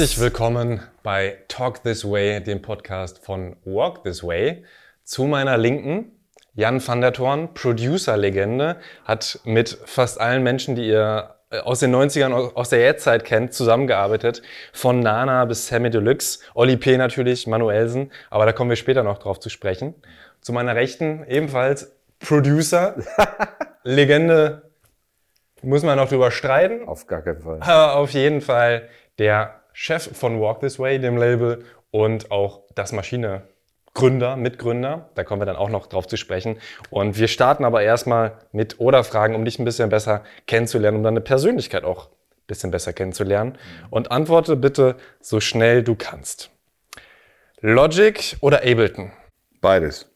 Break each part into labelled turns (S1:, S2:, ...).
S1: Herzlich willkommen bei Talk This Way, dem Podcast von Walk This Way. Zu meiner Linken Jan van der Thorn, Producer-Legende, hat mit fast allen Menschen, die ihr äh, aus den 90ern, aus der Jetztzeit kennt, zusammengearbeitet. Von Nana bis Sammy Deluxe, Oli P. natürlich, Manuelsen, aber da kommen wir später noch drauf zu sprechen. Zu meiner Rechten ebenfalls Producer, Legende, muss man noch drüber streiten.
S2: Auf gar keinen Fall.
S1: Aber auf jeden Fall der Chef von Walk This Way, dem Label, und auch das Maschine Gründer, Mitgründer. Da kommen wir dann auch noch drauf zu sprechen. Und wir starten aber erstmal mit Oder-Fragen, um dich ein bisschen besser kennenzulernen, um deine Persönlichkeit auch ein bisschen besser kennenzulernen. Und antworte bitte so schnell du kannst. Logic oder Ableton?
S3: Beides.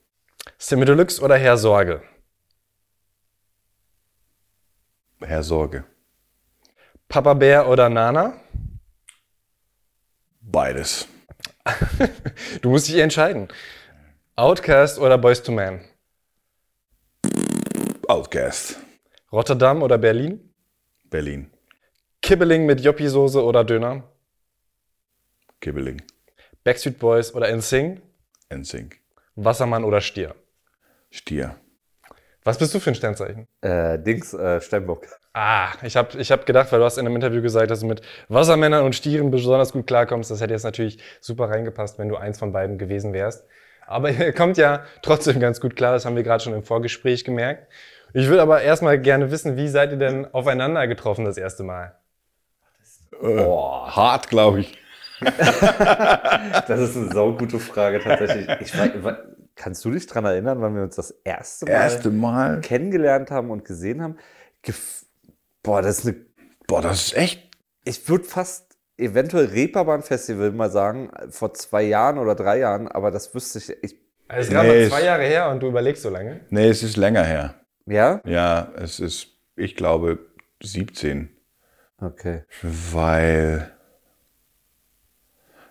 S1: Simi Deluxe oder Herr Sorge?
S3: Herr Sorge.
S1: Papa Bär oder Nana?
S3: Beides.
S1: du musst dich entscheiden. Outcast oder Boys to Man?
S3: Outcast.
S1: Rotterdam oder Berlin?
S3: Berlin.
S1: Kibbeling mit Joppi-Soße oder Döner?
S3: Kibbeling.
S1: Backstreet Boys oder NSYNC?
S3: NSYNC.
S1: Wassermann oder Stier?
S3: Stier.
S1: Was bist du für ein Sternzeichen?
S2: Äh, Dings, äh, Steinbock.
S1: Ah, ich habe ich hab gedacht, weil du hast in einem Interview gesagt, dass du mit Wassermännern und Stieren besonders gut klarkommst. Das hätte jetzt natürlich super reingepasst, wenn du eins von beiden gewesen wärst. Aber ihr kommt ja trotzdem ganz gut klar, das haben wir gerade schon im Vorgespräch gemerkt. Ich würde aber erstmal gerne wissen, wie seid ihr denn aufeinander getroffen das erste Mal?
S3: Oh, hart, glaube ich.
S2: das ist eine saugute Frage tatsächlich. Ich weiß, kannst du dich daran erinnern, wann wir uns das erste Mal,
S3: erste Mal?
S2: kennengelernt haben und gesehen haben? Gef Boah, das ist eine.
S3: Boah, das ist echt.
S2: Ich würde fast eventuell Reeperbahn-Festival mal sagen, vor zwei Jahren oder drei Jahren, aber das wüsste ich. ich
S1: also es ist gerade nee, mal zwei Jahre her und du überlegst so lange?
S3: Nee, es ist länger her.
S2: Ja?
S3: Ja, es ist, ich glaube, 17.
S2: Okay.
S3: Weil.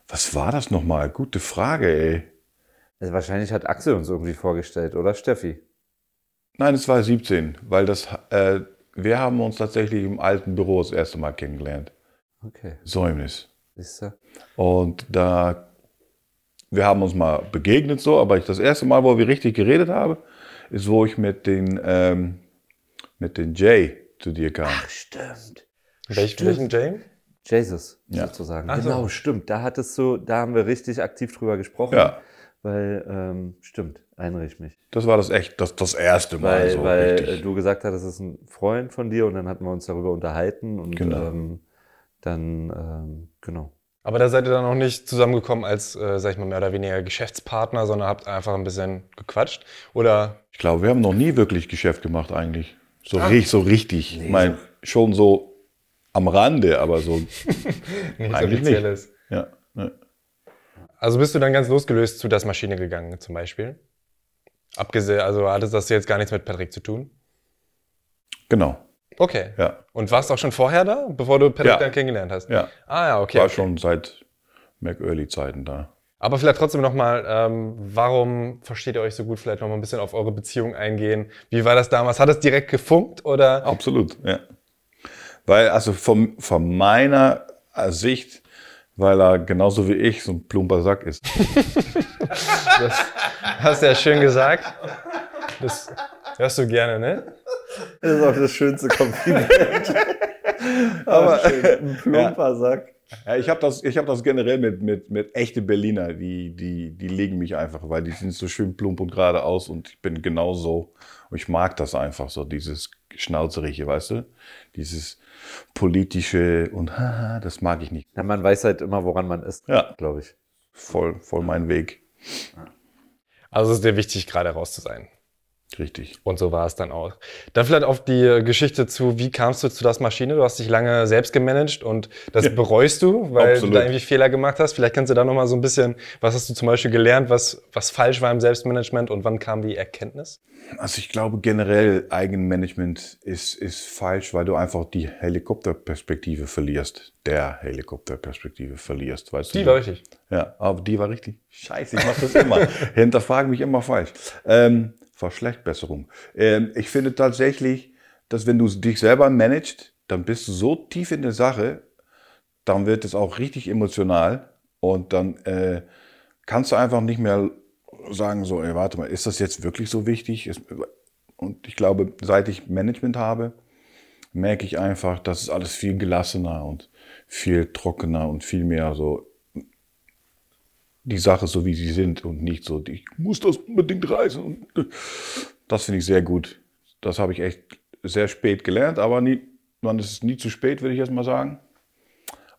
S3: Was war das nochmal? Gute Frage, ey.
S2: Also wahrscheinlich hat Axel uns irgendwie vorgestellt, oder Steffi?
S3: Nein, es war 17, weil das, äh, wir haben uns tatsächlich im alten Büro das erste Mal kennengelernt.
S2: Okay.
S3: Säumnis.
S2: Siehst du?
S3: Und da, wir haben uns mal begegnet so, aber das erste Mal, wo wir richtig geredet haben, ist, wo ich mit den, ähm, mit den Jay zu dir kam.
S2: Ach, stimmt.
S1: Welch, welchen Jay?
S2: Jesus,
S3: Ja.
S2: sozusagen.
S1: Ach so.
S2: Genau, stimmt. Da hattest du, da haben wir richtig aktiv drüber gesprochen.
S3: Ja,
S2: Weil, ähm, stimmt, erinnere ich mich.
S3: das war das echt, das, das erste Mal
S2: Weil,
S3: so
S2: weil
S3: richtig.
S2: äh, du gesagt hattest, das ist ein Freund von dir und dann hatten wir uns darüber unterhalten und
S3: Genau.
S2: ähm, dann, ähm, genau.
S1: Aber da seid ihr dann auch nicht zusammengekommen als, äh, sag ich mal, mehr oder weniger Geschäftspartner, sondern habt einfach ein bisschen gequatscht? Oder
S3: Ich glaube, wir haben noch nie wirklich Geschäft gemacht eigentlich. So,
S1: Ah.
S3: richtig, so richtig. ich meine, schon so am Rande, aber so,
S1: nichts
S3: Eigentlich nicht.
S1: Offizielles?
S3: ja. Ne.
S1: Also bist du dann ganz losgelöst zu das Maschine gegangen, zum Beispiel? Abgesehen, also hatte das jetzt gar nichts mit Patrick zu tun?
S3: Genau,
S1: Okay.
S3: ja.
S1: Und warst auch schon vorher da, bevor du Patrick
S3: Ja.
S1: dann kennengelernt hast?
S3: Ja,
S1: Ah ja, okay.
S3: war
S1: okay.
S3: schon seit Mac-Early-Zeiten da.
S1: Aber vielleicht trotzdem nochmal, ähm, warum versteht ihr euch so gut? Vielleicht nochmal ein bisschen auf eure Beziehung eingehen. Wie war das damals? Hat es direkt gefunkt oder?
S3: Absolut, ja. Weil, also von, von meiner Sicht, weil er genauso wie ich so ein plumper Sack ist.
S1: Das hast du ja schön gesagt. Das hörst du gerne, ne?
S2: Das ist auch das schönste Kompliment.
S3: Aber
S2: ein plumper Sack.
S3: Ja, ich habe das, ich hab das generell mit, mit, mit echte Berliner, die, die, die legen mich einfach, weil die sind so schön plump und geradeaus und ich bin genauso. Und ich mag das einfach so, dieses Schnauzerige, weißt du? Dieses politische und haha, das mag ich nicht.
S2: Na, man weiß halt immer, woran man ist,
S3: Ja,
S2: glaube ich.
S3: voll, voll mein Weg.
S1: Also es ist dir wichtig, gerade raus zu sein.
S3: Richtig.
S1: Und so war es dann auch. Dann vielleicht auf die Geschichte zu, wie kamst du zu das Maschine? Du hast dich lange selbst gemanagt und das
S3: Ja.
S1: bereust du, weil
S3: Absolut.
S1: du da irgendwie Fehler gemacht hast. Vielleicht kannst du da nochmal so ein bisschen, was hast du zum Beispiel gelernt, was, was falsch war im Selbstmanagement und wann kam die Erkenntnis?
S3: Also ich glaube generell Eigenmanagement ist, ist falsch, weil du einfach die Helikopterperspektive verlierst. Der Helikopterperspektive verlierst, weißt du?
S1: Die war richtig.
S3: Ja, aber die war richtig. Scheiße, ich mach das immer. Hinterfragen mich immer falsch. Ähm, Verschlechtbesserung. Ähm, ich finde tatsächlich, dass wenn du dich selber managst, dann bist du so tief in der Sache, dann wird es auch richtig emotional und dann äh, kannst du einfach nicht mehr sagen, so, ey, warte mal, ist das jetzt wirklich so wichtig? Und ich glaube, seit ich Management habe, merke ich einfach, dass es alles viel gelassener und viel trockener und viel mehr so die Sache so, wie sie sind und nicht so, ich muss das unbedingt reißen. Das finde ich sehr gut. Das habe ich echt sehr spät gelernt, aber nie, man ist nie zu spät, würde ich erst mal sagen.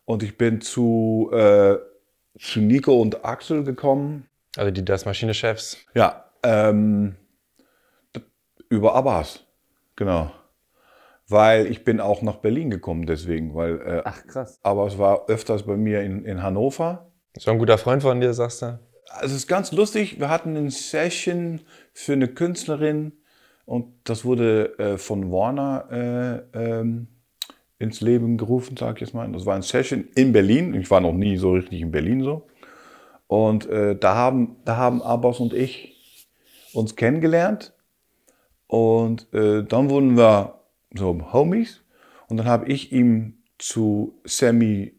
S3: Und ich bin zu, äh, zu Nico und Axel gekommen.
S1: Also die Das Maschine-Chefs.
S3: Ja, ähm, über Abbas, genau. Weil ich bin auch nach Berlin gekommen deswegen, weil äh,
S2: Ach, krass.
S3: Abbas war öfters bei mir in, in Hannover.
S1: So ein guter Freund von dir, sagst du?
S3: Also es ist ganz lustig, wir hatten eine Session für eine Künstlerin und das wurde äh, von Warner äh, ähm, ins Leben gerufen, sag ich jetzt mal. Das war eine Session in Berlin. Ich war noch nie so richtig in Berlin so. Und äh, da, haben, da haben Abbas und ich uns kennengelernt. Und äh, dann wurden wir so Homies. Und dann habe ich ihm zu Sammy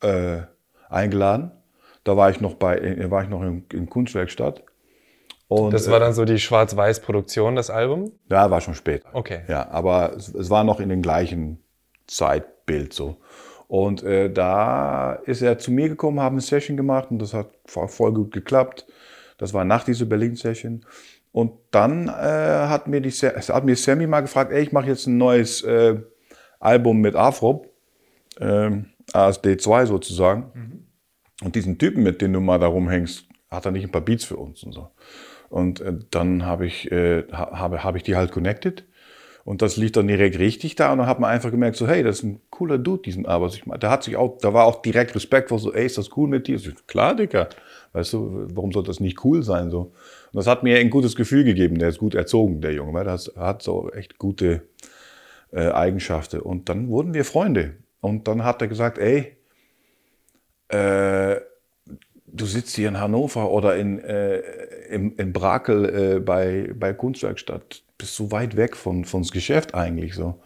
S3: äh, eingeladen. Da war ich noch bei, äh, war ich noch in, in Kunstwerkstatt. Und,
S1: Das war dann so die Schwarz-Weiß-Produktion, das Album?
S3: äh, ja, war schon spät.
S1: Okay.
S3: Ja, aber es, es war noch in dem gleichen Zeitbild so. Und äh, da ist er zu mir gekommen, haben eine Session gemacht und das hat voll gut geklappt. Das war nach dieser Berlin-Session. Und dann äh, hat, mir die, hat mir Sammy mal gefragt, ey, ich mache jetzt ein neues äh, Album mit Afrop, ähm, ASD2 sozusagen. Und diesen Typen, mit dem du mal da rumhängst, hat er nicht ein paar Beats für uns und so. Und äh, dann habe ich, äh, ha- habe, habe ich die halt connected. Und das lief dann direkt richtig da. Und dann hat man einfach gemerkt, so, hey, das ist ein cooler Dude, diesen meine, da hat sich auch, da war auch direkt respektvoll, so, ey, ist das cool mit dir? So, Klar, Dicker. Weißt du, warum soll das nicht cool sein? So. Und das hat mir ein gutes Gefühl gegeben. Der ist gut erzogen, der Junge. Weil das hat so echt gute äh, Eigenschaften. Und dann wurden wir Freunde. Und dann hat er gesagt, ey, äh, du sitzt hier in Hannover oder in, äh, in, in Brakel äh, bei, bei Kunstwerkstatt, bist so weit weg von, von das Geschäft eigentlich so.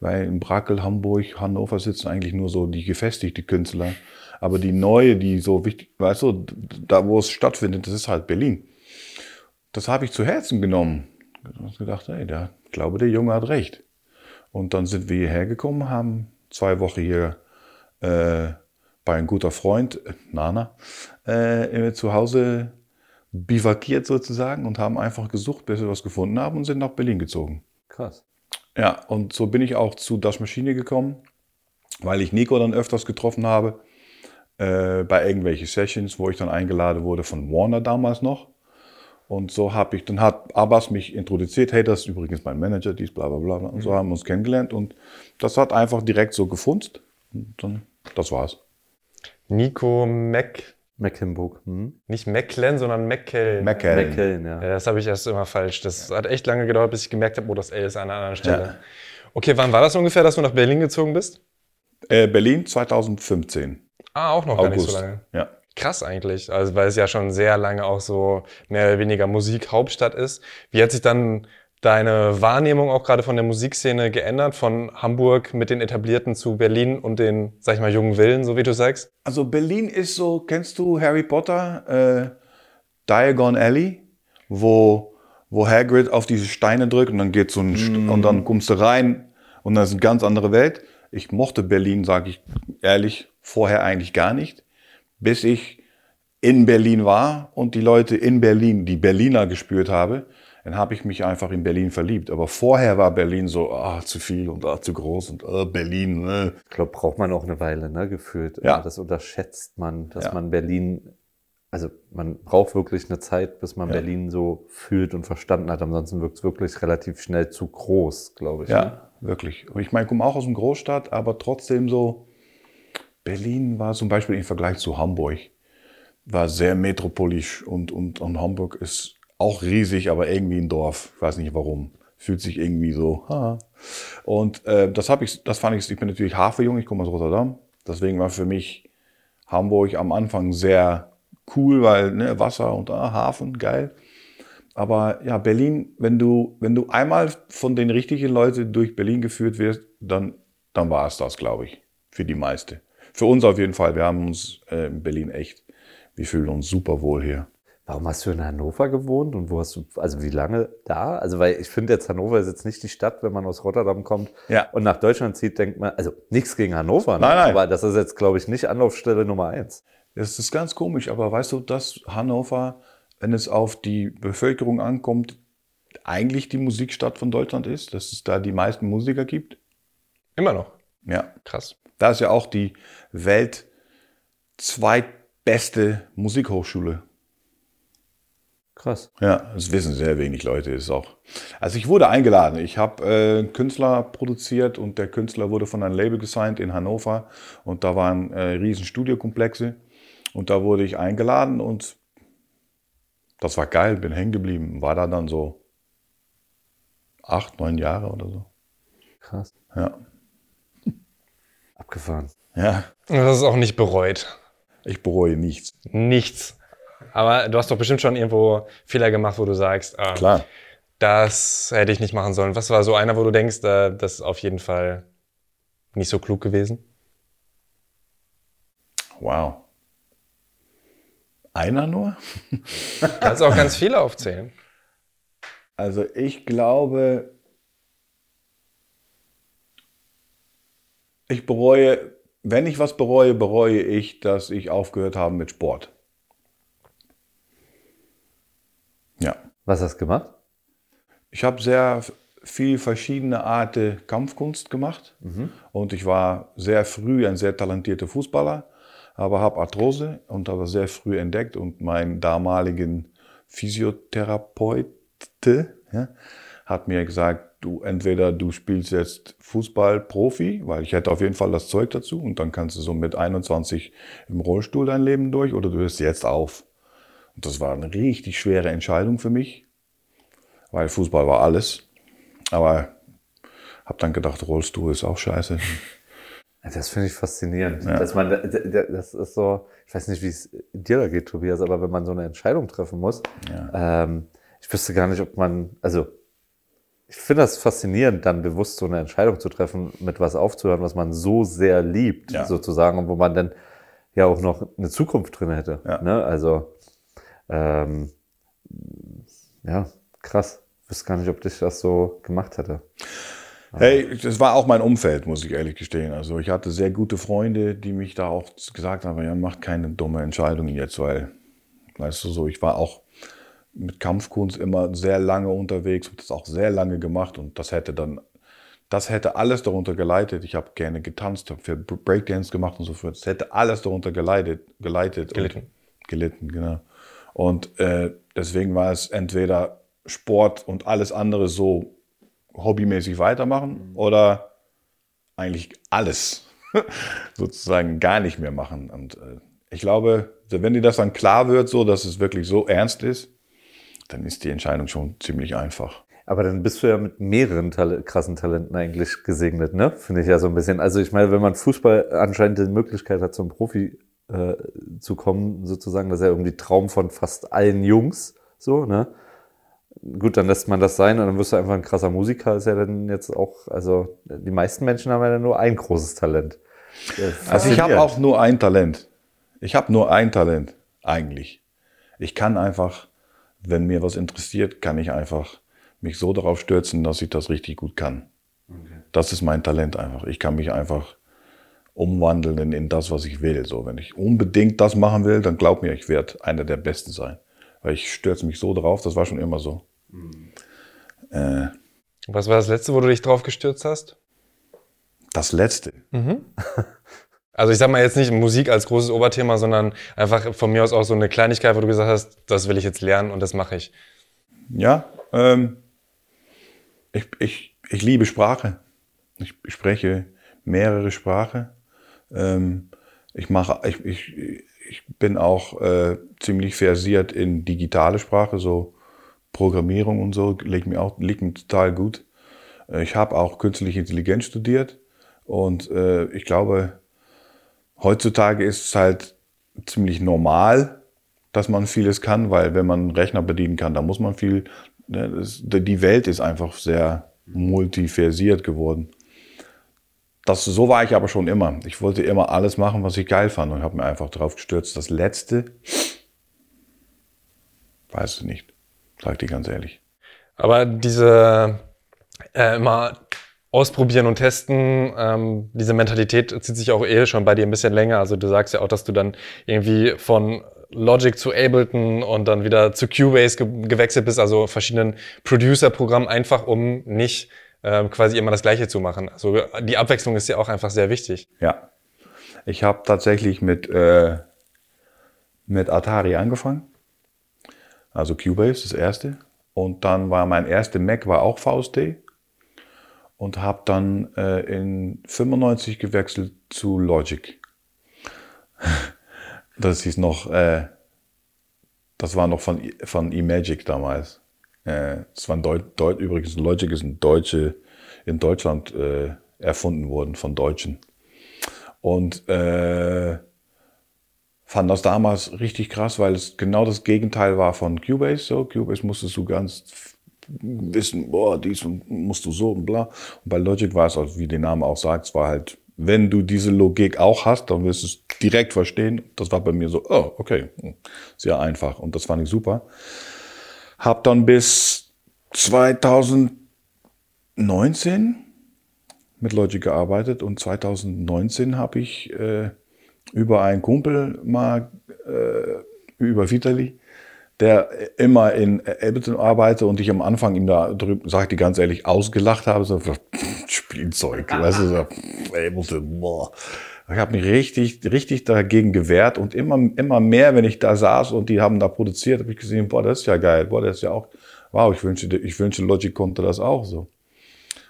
S3: Weil in Brakel, Hamburg, Hannover sitzen eigentlich nur so die gefestigte Künstler. Aber die neue, die so wichtig, weißt du, da wo es stattfindet, das ist halt Berlin. Das habe ich zu Herzen genommen. Ich habe gedacht, ey, ich glaube, der Junge hat recht. Und dann sind wir hierher gekommen, haben zwei Wochen hier äh, bei einem guter Freund, äh, Nana, äh, zu Hause bivakiert sozusagen und haben einfach gesucht, bis wir was gefunden haben und sind nach Berlin gezogen.
S2: Krass.
S3: Ja, und so bin ich auch zu Das Maschine gekommen, weil ich Nico dann öfters getroffen habe, äh, bei irgendwelchen Sessions, wo ich dann eingeladen wurde von Warner damals noch. Und so habe ich, dann hat Abbas mich introduziert, hey, das ist übrigens mein Manager, dies, bla bla bla. Und so haben wir uns kennengelernt und das hat einfach direkt so gefunzt. Und dann, das war's.
S1: Nico Mac,
S2: Mecklenburg. Hm?
S1: nicht Mecklen, sondern Meckel.
S3: McKellen.
S2: Mecklen, ja.
S1: Ja, das habe ich erst immer falsch. Das hat echt lange gedauert, bis ich gemerkt habe, wo das L ist an einer anderen Stelle.
S3: Ja.
S1: Okay, wann war das ungefähr, dass du nach Berlin gezogen bist?
S3: Äh, Berlin 2015.
S1: Ah, auch noch gar nicht
S3: August.
S1: so lange.
S3: Ja.
S1: Krass eigentlich, also weil es ja schon sehr lange auch so mehr oder weniger Musikhauptstadt ist. Wie hat sich dann deine Wahrnehmung auch gerade von der Musikszene geändert, von Hamburg mit den Etablierten zu Berlin und den, sag ich mal, jungen Willen, so wie du sagst?
S3: Also Berlin ist so, kennst du Harry Potter, äh, Diagon Alley, wo, wo Hagrid auf diese Steine drückt und dann geht so ein St- und dann kommst du rein und dann ist eine ganz andere Welt. Ich mochte Berlin, sage ich ehrlich, vorher eigentlich gar nicht, bis ich in Berlin war und die Leute in Berlin, die Berliner gespürt habe, dann habe ich mich einfach in Berlin verliebt. Aber vorher war Berlin so, ah, zu viel und ah, zu groß und ah, Berlin. Äh.
S2: Ich glaube, braucht man auch eine Weile, ne, gefühlt.
S3: Ja.
S2: Das unterschätzt man, dass
S3: Ja.
S2: man Berlin, also man braucht wirklich eine Zeit, bis man
S3: Ja.
S2: Berlin so fühlt und verstanden hat. Ansonsten wirkt es wirklich relativ schnell zu groß, glaube ich. ne?
S3: Ja, wirklich. Und ich meine, ich komme auch aus einer Großstadt, aber trotzdem so, Berlin war zum Beispiel im Vergleich zu Hamburg, war sehr metropolisch und, und, und Hamburg ist auch riesig, aber irgendwie ein Dorf. Ich weiß nicht warum. Fühlt sich irgendwie so. Ha. Und äh, das habe ich, das fand ich, ich bin natürlich Hafenjung, ich komme aus Rotterdam. Deswegen war für mich Hamburg am Anfang sehr cool, weil ne, Wasser und ah, Hafen, geil. Aber ja, Berlin, wenn du, wenn du einmal von den richtigen Leuten durch Berlin geführt wirst, dann, dann war es das, glaube ich, für die meiste. für uns auf jeden Fall. Wir haben uns äh, in Berlin echt, wir fühlen uns super wohl hier.
S2: Warum hast du in Hannover gewohnt und wo hast du, also wie lange da? Also, weil ich finde jetzt Hannover ist jetzt nicht die Stadt, wenn man aus Rotterdam kommt
S3: Ja.
S2: und nach Deutschland zieht, denkt man, also nichts gegen Hannover, ne?
S3: Nein, nein.
S2: aber das ist jetzt, glaube ich, nicht Anlaufstelle Nummer eins.
S3: Das ist ganz komisch, aber weißt du, dass Hannover, wenn es auf die Bevölkerung ankommt, eigentlich die Musikstadt von Deutschland ist, dass es da die meisten Musiker gibt?
S1: Immer noch.
S3: Ja.
S1: Krass.
S3: Da ist ja auch die Welt zweitbeste Musikhochschule.
S2: Krass.
S3: Ja, das wissen sehr wenig Leute. Ist auch. Also ich wurde eingeladen. Ich habe äh, einen Künstler produziert und der Künstler wurde von einem Label gesigned in Hannover und da waren äh, riesen Studiokomplexe und da wurde ich eingeladen und das war geil. Bin hängen geblieben. War da dann so acht, neun Jahre oder so.
S2: Krass.
S3: Ja,
S2: Abgefahren.
S3: ja.
S1: Und das ist auch nicht bereut.
S3: Ich bereue nichts.
S1: Nichts. Aber du hast doch bestimmt schon irgendwo Fehler gemacht, wo du sagst, ah,
S3: Klar.
S1: das hätte ich nicht machen sollen. Was war so einer, wo du denkst, äh, das ist auf jeden Fall nicht so klug gewesen?
S3: Wow. Einer nur?
S1: Kannst auch ganz viele aufzählen.
S3: Also ich glaube, ich bereue, wenn ich was bereue, bereue ich, dass ich aufgehört habe mit Sport. Ja.
S2: Was hast du gemacht?
S3: Ich habe sehr viel verschiedene Arten Kampfkunst gemacht und ich war sehr früh ein sehr talentierter Fußballer, aber habe Arthrose und habe das sehr früh entdeckt und mein damaligen Physiotherapeut ja, hat mir gesagt, du entweder du spielst jetzt Fußball Profi, weil ich hätte auf jeden Fall das Zeug dazu und dann kannst du so mit 21 im Rollstuhl dein Leben durch oder du hörst jetzt auf. Das war eine richtig schwere Entscheidung für mich, weil Fußball war alles. Aber habe dann gedacht, Rollstuhl ist auch scheiße.
S2: Das finde ich faszinierend.
S3: Ja.
S2: Dass man, das ist so, ich weiß nicht, wie es dir da geht, Tobias, aber wenn man so eine Entscheidung treffen muss, ähm, ich wüsste gar nicht, ob man, also ich finde das faszinierend, dann bewusst so eine Entscheidung zu treffen, mit was aufzuhören, was man so sehr liebt,
S3: Ja.
S2: sozusagen, und wo man dann ja auch noch eine Zukunft drin hätte.
S3: Ja.
S2: Ne? Also, ähm, ja, krass. Ich wüsste gar nicht, ob dich das so gemacht hätte.
S3: Hey, das war auch mein Umfeld, muss ich ehrlich gestehen. Also ich hatte sehr gute Freunde, die mich da auch gesagt haben, ja, mach keine dumme Entscheidungen jetzt, weil, weißt du so, ich war auch mit Kampfkunst immer sehr lange unterwegs, habe das auch sehr lange gemacht und das hätte dann, das hätte alles darunter geleitet. Ich habe gerne getanzt, habe viel Breakdance gemacht und so fort. Das hätte alles darunter geleitet, geleitet
S1: Gelitten.
S3: Und, gelitten, genau. Und äh, deswegen war es entweder Sport und alles andere so hobbymäßig weitermachen oder eigentlich alles sozusagen gar nicht mehr machen. Und äh, ich glaube, wenn dir das dann klar wird, so dass es wirklich so ernst ist, dann ist die Entscheidung schon ziemlich einfach.
S2: Aber dann bist du ja mit mehreren Tal krassen Talenten eigentlich gesegnet, ne? Finde ich ja so ein bisschen. Also ich meine, wenn man Fußball anscheinend die Möglichkeit hat, zum Profi äh, zu kommen, sozusagen, das ist ja irgendwie Traum von fast allen Jungs, so, ne? Gut, dann lässt man das sein und dann wirst du einfach ein krasser Musiker, ist ja dann jetzt auch, also die meisten Menschen haben ja dann nur ein großes Talent.
S3: Also ich habe auch nur ein Talent. Ich habe nur ein Talent, eigentlich. Ich kann einfach, wenn mir was interessiert, kann ich einfach mich so darauf stürzen, dass ich das richtig gut kann. Das ist mein Talent einfach. Ich kann mich einfach umwandeln in, in das, was ich will. So, wenn ich unbedingt das machen will, dann glaub mir, ich werde einer der Besten sein. Weil ich stürze mich so drauf, das war schon immer so. Äh,
S1: Was war das letzte, wo du dich drauf gestürzt hast?
S3: das Letzte.
S1: Also ich sag mal jetzt nicht Musik als großes Oberthema, sondern einfach von mir aus auch so eine Kleinigkeit, wo du gesagt hast, das will ich jetzt lernen und das mache ich.
S3: Ja, ähm, ich, ich, ich liebe Sprache. Ich spreche mehrere Sprachen. Ähm, ich, mache, ich, ich, ich bin auch äh, ziemlich versiert in digitale Sprache, so Programmierung und so, liegt mir, auch, liegt mir total gut. Äh, Ich habe auch künstliche Intelligenz studiert und äh, ich glaube, heutzutage ist es halt ziemlich normal, dass man vieles kann, weil wenn man einen Rechner bedienen kann, dann muss man viel. ne, das- Die Welt ist einfach sehr multiversiert geworden. Das, so war ich aber schon immer. Ich wollte immer alles machen, was ich geil fand und habe mir einfach drauf gestürzt. Das letzte, weiß ich nicht, sag dir ganz ehrlich.
S1: Aber diese äh, immer ausprobieren und testen, ähm, diese Mentalität zieht sich auch eh schon bei dir ein bisschen länger. Also du sagst ja auch, dass du dann irgendwie von Logic zu Ableton und dann wieder zu Cubase ge gewechselt bist, also verschiedenen Producer-Programmen, einfach um nicht ähm, quasi immer das Gleiche zu machen. Also die Abwechslung ist ja auch einfach sehr wichtig.
S3: Ja. Ich habe tatsächlich mit, äh, mit Atari angefangen. Also Cubase, das erste. Und dann war mein erster Mac war auch VST. Und habe dann äh, in 95 gewechselt zu Logic. das ist noch, äh, das war noch von, von eMagic damals. Äh, das war ein Deut, Deut, übrigens, Logic ist ein Deutsche, in Deutschland äh, erfunden worden von Deutschen. Und äh, fand das damals richtig krass, weil es genau das Gegenteil war von Cubase. So, Cubase musstest du ganz wissen, boah, dies und musst du so und bla. Und bei Logic war es, also wie der Name auch sagt, es war halt, wenn du diese Logik auch hast, dann wirst du es direkt verstehen. Das war bei mir so, oh, okay, sehr einfach. Und das fand ich super. Hab dann bis 2019 mit Logic gearbeitet und 2019 habe ich äh, über einen Kumpel mal, äh, über Vitali, der immer in Ableton arbeitet und ich am Anfang ihm da drüben, sag ich dir ganz ehrlich, ausgelacht habe, so Spielzeug, weißt du, so, Ableton, boah. Ich habe mich richtig, richtig dagegen gewehrt und immer, immer mehr, wenn ich da saß und die haben da produziert, habe ich gesehen, boah, das ist ja geil, boah, das ist ja auch, wow, ich wünsche, ich wünsche Logic konnte das auch so.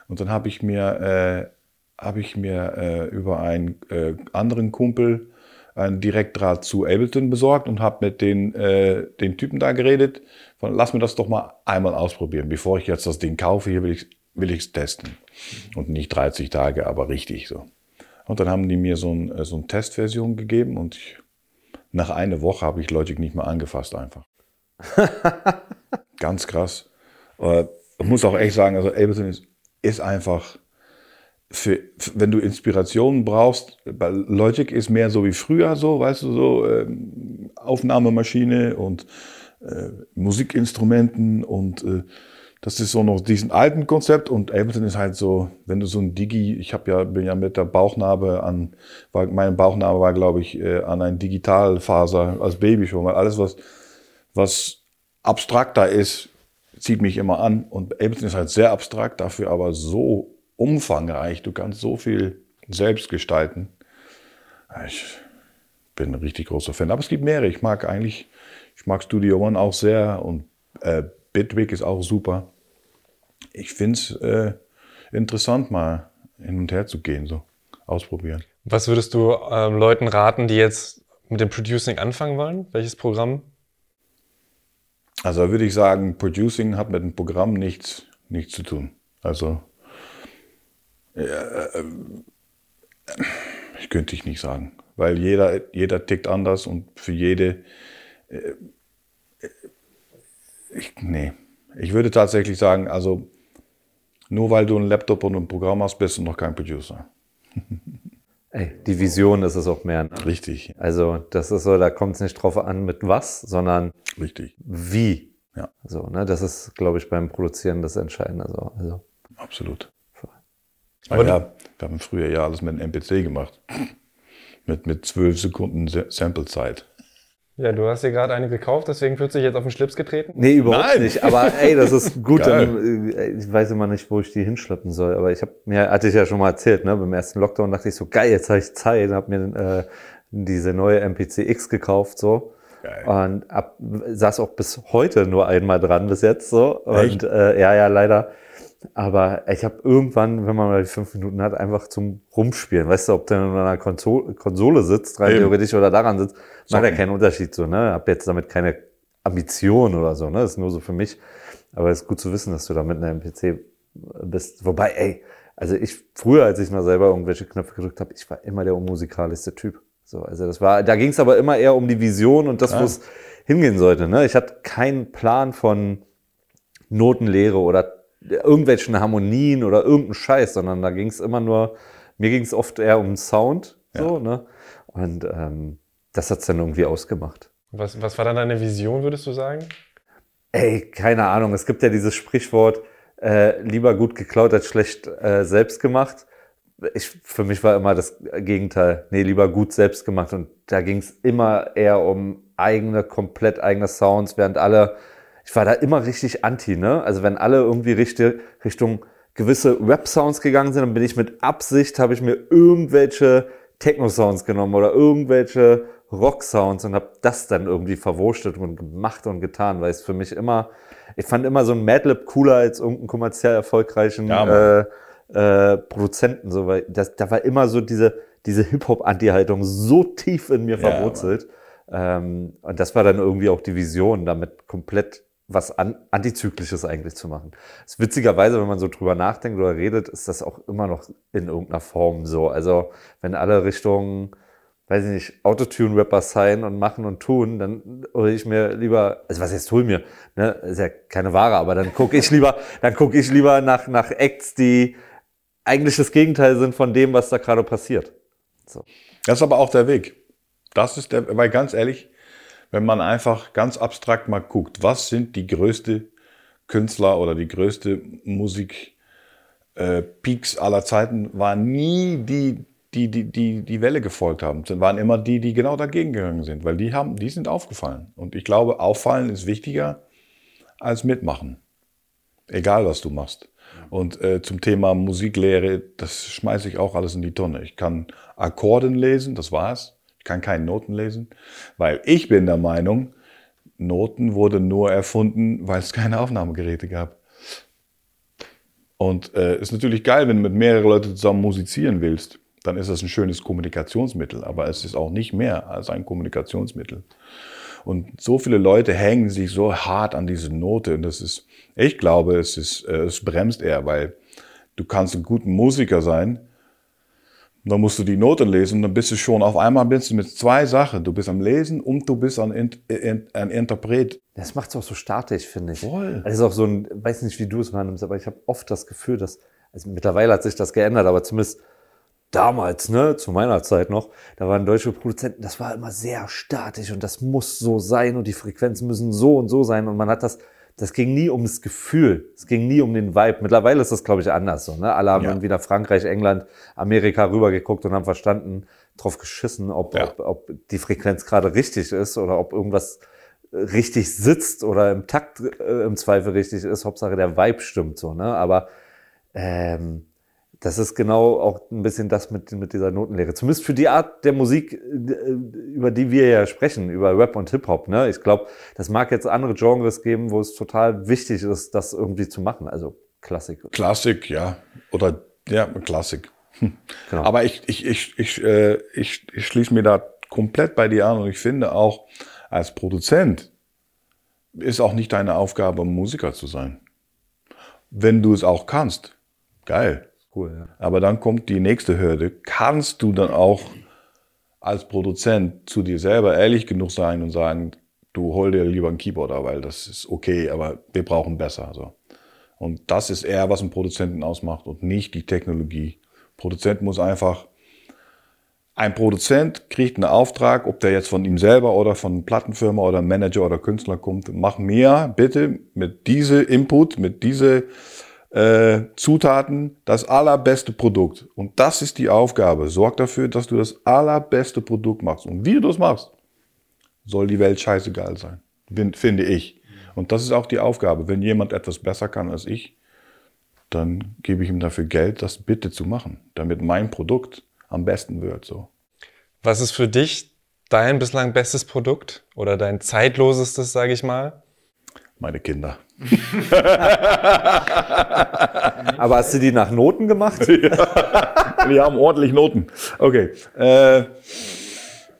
S3: Und dann habe ich mir, äh, habe ich mir äh, über einen äh, anderen Kumpel einen Direktdraht zu Ableton besorgt und habe mit den, äh, den Typen da geredet, von lass mir das doch mal einmal ausprobieren, bevor ich jetzt das Ding kaufe, hier will ich will ich's testen. Und nicht 30 Tage, aber richtig so. Und dann haben die mir so, ein, äh, so eine Testversion gegeben und ich, nach einer Woche habe ich Logic nicht mehr angefasst einfach. Ganz krass. Aber ich muss auch echt sagen, also Ableton ist, ist einfach für, wenn du Inspirationen brauchst, bei Logic ist mehr so wie früher so, weißt du, so ähm, Aufnahmemaschine und äh, Musikinstrumenten und äh, das ist so noch diesen alten Konzept und Ableton ist halt so, wenn du so ein Digi, ich habe ja bin ja mit der Bauchnarbe an, war, meine Bauchnarbe war glaube ich äh, an ein Digitalfaser als Baby schon, weil alles was was abstrakter ist, zieht mich immer an und Ableton ist halt sehr abstrakt, dafür aber so umfangreich. Du kannst so viel selbst gestalten. Ich bin ein richtig großer Fan. Aber es gibt mehrere. Ich mag eigentlich, ich mag Studio One auch sehr und äh, Bitwig ist auch super. Ich finde es äh, interessant, mal hin und her zu gehen, so ausprobieren.
S1: Was würdest du ähm, Leuten raten, die jetzt mit dem Producing anfangen wollen? Welches Programm?
S3: Also da würde ich sagen, Producing hat mit dem Programm nichts, nichts zu tun. Also äh, ich könnte ich nicht sagen, weil jeder, jeder tickt anders und für jede. Äh, äh, ich, nee, ich würde tatsächlich sagen, also nur weil du einen Laptop und ein Programm hast, bist du noch kein Producer.
S2: Ey, die Vision ist es auch mehr. Ne?
S3: Richtig.
S2: Also das ist so, da kommt es nicht drauf an mit was, sondern
S3: Richtig.
S2: wie.
S3: Ja.
S2: So, ne, das ist, glaube ich, beim Produzieren das Entscheidende. So. Also.
S3: Absolut. Aber ja, wir haben früher ja alles mit einem MPC gemacht. Mit, mit 12 Sekunden Samplezeit.
S1: Ja, du hast dir gerade eine gekauft, deswegen fühlst du dich jetzt auf den Schlips getreten?
S2: Nee, überhaupt Nein. nicht. Aber ey, das ist gut. dann, äh, ich weiß immer nicht, wo ich die hinschleppen soll. Aber ich habe mir, hatte ich ja schon mal erzählt, ne, beim ersten Lockdown dachte ich so, geil, jetzt habe ich Zeit, habe mir äh, diese neue MPC X gekauft, so. Geil. Und ab, saß auch bis heute nur einmal dran bis jetzt so. Und äh, ja, ja, leider aber ich habe irgendwann, wenn man mal die fünf Minuten hat, einfach zum Rumspielen. Weißt du, ob der in einer Konsole, Konsole sitzt, rein theoretisch, oder daran sitzt, macht ja keinen Unterschied so, ne? Hab jetzt damit keine Ambition oder so, ne? Das ist nur so für mich. Aber es ist gut zu wissen, dass du da mit einem PC bist. Wobei, ey, also ich, früher, als ich mal selber irgendwelche Knöpfe gedrückt habe, ich war immer der unmusikalischste Typ. So, also das war, da ging es aber immer eher um die Vision und das, ja. wo es hingehen sollte. Ne? Ich hatte keinen Plan von Notenlehre oder irgendwelchen Harmonien oder irgendeinen Scheiß, sondern da ging es immer nur Mir ging es oft eher um Sound, so, ne? Und ähm, das hat's dann irgendwie ausgemacht.
S1: Was, was war dann deine Vision, würdest du sagen?
S2: Ey, keine Ahnung. Es gibt ja dieses Sprichwort, äh, lieber gut geklaut als schlecht äh, selbst gemacht. Ich, für mich war immer das Gegenteil. Nee, lieber gut selbst gemacht. Und da ging es immer eher um eigene, komplett eigene Sounds, während alle, ich war da immer richtig anti, ne? Also wenn alle irgendwie Richtung, Richtung gewisse Rap-Sounds gegangen sind, dann bin ich mit Absicht, habe ich mir irgendwelche Techno-Sounds genommen oder irgendwelche Rock-Sounds und habe das dann irgendwie verwurstet und gemacht und getan, weil es für mich immer, ich fand immer so ein Madlib cooler als irgendeinen kommerziell erfolgreichen
S3: Ja,
S2: äh, äh, Produzenten, so, weil das, da war immer so diese, diese Hip-Hop-Anti-Haltung so tief in mir
S3: Ja,
S2: verwurzelt. Ähm, und das war dann irgendwie auch die Vision, damit komplett was an, Antizyklisches eigentlich zu machen. Das ist witzigerweise, wenn man so drüber nachdenkt oder redet, ist das auch immer noch in irgendeiner Form so. Also wenn alle Richtungen, weiß ich nicht, Autotune-Rapper sein und machen und tun, dann hole ich mir lieber, also was heißt hol mir, ne, ist ja keine Ware, aber dann gucke ich lieber, dann gucke ich lieber nach, nach Acts, die eigentlich das Gegenteil sind von dem, was da gerade passiert.
S3: Das ist aber auch der Weg. Das ist der, weil ganz ehrlich, wenn man einfach ganz abstrakt mal guckt, was sind die größte Künstler oder die größte Musik äh, aller Zeiten, waren nie die, die, die, die die Welle gefolgt haben, sind waren immer die, die genau dagegen gegangen sind, weil die haben, die sind aufgefallen. Und ich glaube, auffallen ist wichtiger als mitmachen. Egal, was du machst. Und äh, zum Thema Musiklehre, das schmeiße ich auch alles in die Tonne. Ich kann Akkorden lesen, das war's. Ich kann keine Noten lesen, weil ich bin der Meinung, Noten wurden nur erfunden, weil es keine Aufnahmegeräte gab. Und äh, ist natürlich geil, wenn du mit mehreren Leuten zusammen musizieren willst, dann ist das ein schönes Kommunikationsmittel, aber es ist auch nicht mehr als ein Kommunikationsmittel. Und so viele Leute hängen sich so hart an diese Note. Und das ist, ich glaube, es ist, äh, es bremst eher, weil du kannst ein guter Musiker sein. Dann musst du die Noten lesen, dann bist du schon, auf einmal bist du mit zwei Sachen. Du bist am Lesen und du bist ein, ein, ein Interpret.
S2: Das macht es auch so statisch, finde ich.
S3: Voll.
S2: Das ist auch so ein, weiß nicht, wie du es wahrnimmst, aber ich habe oft das Gefühl, dass, also mittlerweile hat sich das geändert, aber zumindest damals, ne, zu meiner Zeit noch, da waren deutsche Produzenten, das war immer sehr statisch und das muss so sein und die Frequenzen müssen so und so sein und man hat das, das ging nie ums Gefühl, es ging nie um den Vibe. Mittlerweile ist das, glaube ich, anders so, ne? Alle haben
S3: Ja.
S2: irgendwie nach Frankreich, England, Amerika rübergeguckt und haben verstanden, drauf geschissen, ob,
S3: Ja.
S2: ob, ob die Frequenz gerade richtig ist oder ob irgendwas richtig sitzt oder im Takt äh, im Zweifel richtig ist. Hauptsache der Vibe stimmt so, ne? Aber ähm, das ist genau auch ein bisschen das mit, mit dieser Notenlehre. Zumindest für die Art der Musik, äh, über die wir ja sprechen, über Rap und Hip-Hop. Ne? Ich glaube, das mag jetzt andere Genres geben, wo es total wichtig ist, das irgendwie zu machen. Also Klassik.
S3: Klassik, ja. Oder, ja, Klassik.
S2: Genau.
S3: Aber ich, ich, ich, ich, äh, ich, ich schließe mir da komplett bei dir an und ich finde auch, als Produzent ist auch nicht deine Aufgabe, Musiker zu sein. Wenn du es auch kannst, geil.
S2: Cool, ja.
S3: Aber dann kommt die nächste Hürde. Kannst du dann auch als Produzent zu dir selber ehrlich genug sein und sagen, du hol dir lieber einen Keyboarder, weil das ist okay, aber wir brauchen besser. So. Und das ist eher, was einen Produzenten ausmacht und nicht die Technologie. Produzent muss einfach, ein Produzent kriegt einen Auftrag, ob der jetzt von ihm selber oder von Plattenfirma oder Manager oder Künstler kommt, mach mir bitte mit diese Input, mit diese äh, Zutaten das allerbeste Produkt. Und das ist die Aufgabe. Sorg dafür, dass du das allerbeste Produkt machst. Und wie du das machst, soll die Welt scheißegal sein. Fin- Finde ich. Und das ist auch die Aufgabe. Wenn jemand etwas besser kann als ich, dann gebe ich ihm dafür Geld, das bitte zu machen, damit mein Produkt am besten wird. So.
S1: Was ist für dich dein bislang bestes Produkt oder dein zeitlosestes, sage ich mal?
S3: Meine Kinder.
S2: Aber hast du die nach Noten gemacht?
S3: Die haben ordentlich Noten. Okay. Äh,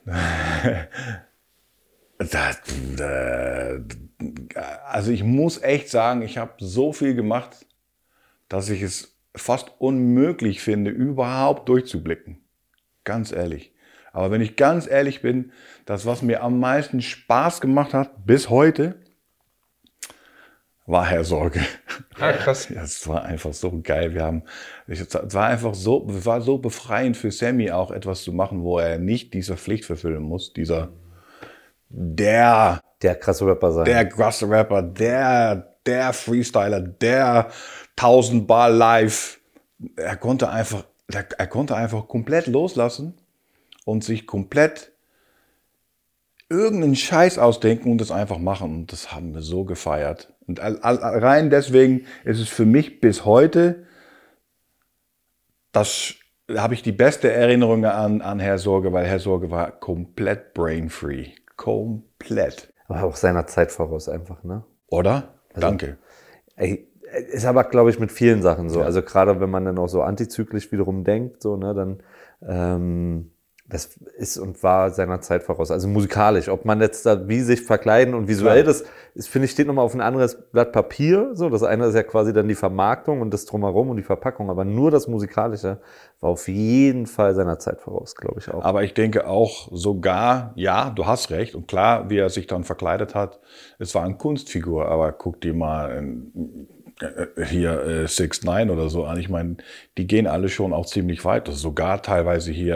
S3: das, äh, also ich muss echt sagen, ich habe so viel gemacht, dass ich es fast unmöglich finde, überhaupt durchzublicken. Ganz ehrlich. Aber wenn ich ganz ehrlich bin, das, was mir am meisten Spaß gemacht hat bis heute, war Herr Sorge.
S1: Ah, krass.
S3: Ja, es war einfach so geil. Wir haben, es war einfach so, es war so befreiend für Sammy auch etwas zu machen, wo er nicht dieser Pflicht verfüllen muss, dieser, der,
S2: Der krasse Rapper sein.
S3: der krasse Rapper, der, der Freestyler, der 1000 Bar live. Er konnte einfach, er, er konnte einfach komplett loslassen und sich komplett irgendeinen Scheiß ausdenken und das einfach machen. Und das haben wir so gefeiert. Und rein deswegen ist es für mich bis heute, das habe ich die beste Erinnerung an, an Herr Sorge, weil Herr Sorge war komplett brain-free. Komplett.
S2: aber auch seiner Zeit voraus einfach, ne?
S3: Oder? Danke.
S2: Ey, ist aber, glaube ich, mit vielen Sachen so. Also gerade wenn man dann auch so antizyklisch wiederum denkt, so, ne, dann ähm, das ist und war seiner Zeit voraus. Also musikalisch, ob man jetzt da wie sich verkleiden und visuell,
S3: Klar.
S2: das ist, finde ich, steht nochmal auf ein anderes Blatt Papier. So, das eine ist ja quasi dann die Vermarktung und das drumherum und die Verpackung, aber nur das Musikalische war auf jeden Fall seiner Zeit voraus, glaube ich auch.
S3: Aber ich denke auch sogar, ja, du hast recht. Und klar, wie er sich dann verkleidet hat, es war eine Kunstfigur. Aber guck dir mal hier äh, Six Nine oder so an. Ich meine, die gehen alle schon auch ziemlich weit. Also sogar teilweise hier,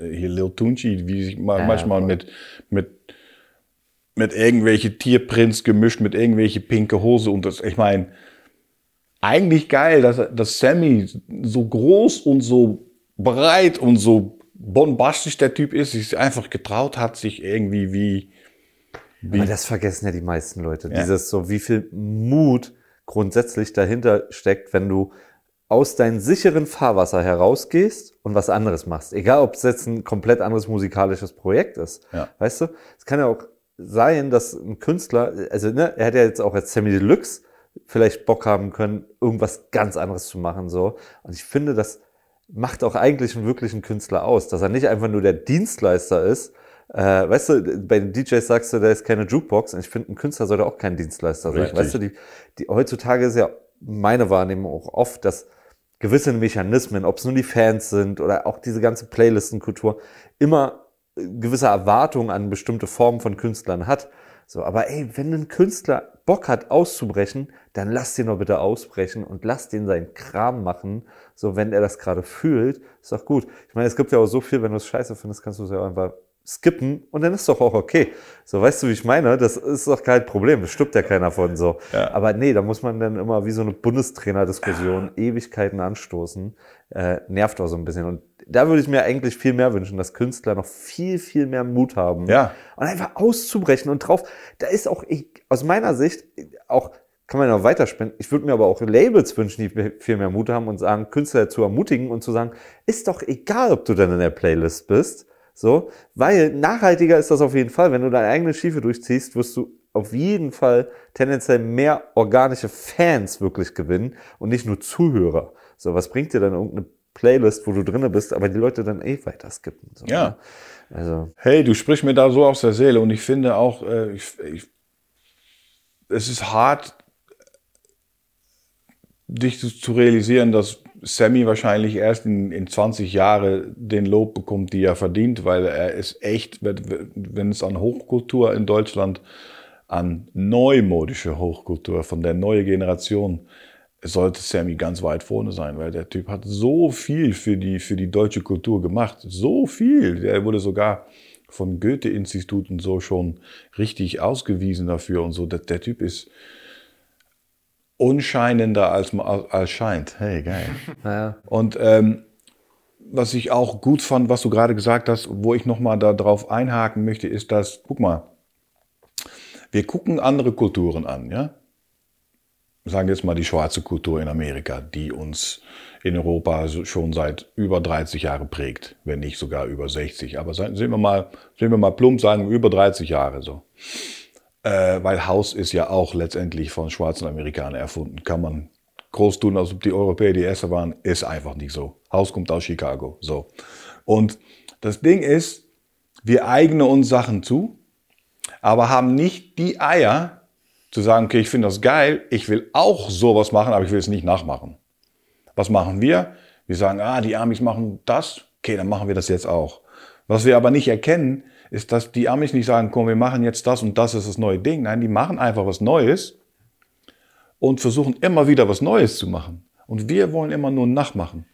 S3: äh, äh, hier Lil Tunchi, wie sich ma-
S2: Ja,
S3: manchmal mit, mit, mit irgendwelche Tierprints gemischt, mit irgendwelche pinke Hose. Und das, ich meine, eigentlich geil, dass, dass Sammy so groß und so breit und so bombastisch der Typ ist, sich einfach getraut hat, sich irgendwie wie,
S2: Aber das vergessen ja die meisten Leute.
S3: Ja.
S2: Dieses so, wie viel Mut grundsätzlich dahinter steckt, wenn du aus deinem sicheren Fahrwasser herausgehst und was anderes machst. Egal, ob es jetzt ein komplett anderes musikalisches Projekt ist.
S3: Ja.
S2: Weißt du? Es kann ja auch sein, dass ein Künstler, also ne, er hätte ja jetzt auch als Sammy Deluxe vielleicht Bock haben können, irgendwas ganz anderes zu machen, so. Und ich finde, das macht auch eigentlich einen wirklichen Künstler aus, dass er nicht einfach nur der Dienstleister ist. Äh, weißt du, bei den DJs sagst du, da ist keine Jukebox. Und ich finde, ein Künstler sollte auch kein Dienstleister sein.
S3: Richtig.
S2: Weißt du, die, die, heutzutage ist ja meine Wahrnehmung auch oft, dass gewisse Mechanismen, ob es nur die Fans sind oder auch diese ganze Playlistenkultur, immer äh, gewisse Erwartungen an bestimmte Formen von Künstlern hat. So, aber ey, wenn ein Künstler Bock hat auszubrechen, dann lass den doch bitte ausbrechen und lass den seinen Kram machen. So, wenn er das gerade fühlt, ist doch gut. Ich meine, es gibt ja auch so viel, wenn du es scheiße findest, kannst du es ja einfach skippen und dann ist doch auch okay. So, weißt du, wie ich meine? Das ist doch kein Problem. Das stimmt ja keiner von so.
S3: Ja.
S2: Aber nee, da muss man dann immer wie so eine Bundestrainer-Diskussion Ewigkeiten anstoßen. Äh, nervt auch so ein bisschen. Und da würde ich mir eigentlich viel mehr wünschen, dass Künstler noch viel, viel mehr Mut haben.
S3: Ja.
S2: Und einfach auszubrechen und drauf. Da ist auch, ich, aus meiner Sicht, auch, kann man ja noch weiterspinnen. Ich würde mir aber auch Labels wünschen, die viel mehr Mut haben und sagen, Künstler zu ermutigen und zu sagen, ist doch egal, ob du dann in der Playlist bist. So, weil nachhaltiger ist das auf jeden Fall. Wenn du deine eigene Schiefe durchziehst, wirst du auf jeden Fall tendenziell mehr organische Fans wirklich gewinnen und nicht nur Zuhörer. So, was bringt dir dann irgendeine Playlist, wo du drinne bist, aber die Leute dann eh weiter skippen? So,
S3: Ja.
S2: ne? Also,
S3: Hey, du sprichst mir da so aus der Seele und ich finde auch, äh, ich, ich, es ist hart, dich zu, zu realisieren, dass Sammy wahrscheinlich erst in, in 20 Jahre den Lob bekommt, die er verdient, weil er ist echt, wenn es an Hochkultur in Deutschland, an neumodische Hochkultur von der neuen Generation, sollte Sammy ganz weit vorne sein, weil der Typ hat so viel für die, für die deutsche Kultur gemacht. So viel. Der wurde sogar von Goethe-Institut und so schon richtig ausgewiesen dafür und so. Der, der Typ ist unscheinender als, als, scheint. Hey, geil.
S2: naja.
S3: Und ähm, was ich auch gut fand, was du gerade gesagt hast, wo ich nochmal darauf einhaken möchte, ist, dass, guck mal, wir gucken andere Kulturen an, ja? Sagen wir jetzt mal die schwarze Kultur in Amerika, die uns in Europa schon seit über 30 Jahren prägt, wenn nicht sogar über 60. Aber sehen wir mal, sehen wir mal plump, sagen wir über 30 Jahre so. Äh, weil Haus ist ja auch letztendlich von schwarzen Amerikanern erfunden. Kann man groß tun, als ob die Europäer die Erste waren, ist einfach nicht so. Haus kommt aus Chicago, so. Und das Ding ist, wir eignen uns Sachen zu, aber haben nicht die Eier zu sagen, okay, ich finde das geil, ich will auch sowas machen, aber ich will es nicht nachmachen. Was machen wir? Wir sagen, ah, die Amis machen das, okay, dann machen wir das jetzt auch. Was wir aber nicht erkennen, ist, dass die Amis nicht sagen, komm, wir machen jetzt das und das ist das neue Ding. Nein, die machen einfach was Neues und versuchen immer wieder was Neues zu machen. Und wir wollen immer nur nachmachen.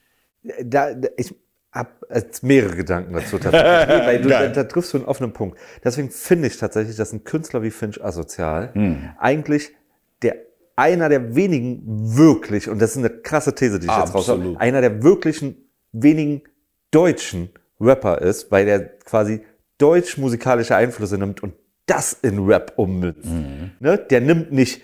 S2: Da, ich habe mehrere Gedanken dazu tatsächlich, weil du, da, da triffst du einen offenen Punkt. Deswegen finde ich tatsächlich, dass ein Künstler wie Finch asozial eigentlich der einer der wenigen wirklich, und das ist eine krasse These, die ich jetzt raushaue,
S3: Absolut.
S2: einer der wirklichen wenigen deutschen Rapper ist, weil der quasi deutsch musikalische Einflüsse nimmt und das in Rap ummünzt. Ne? Der nimmt nicht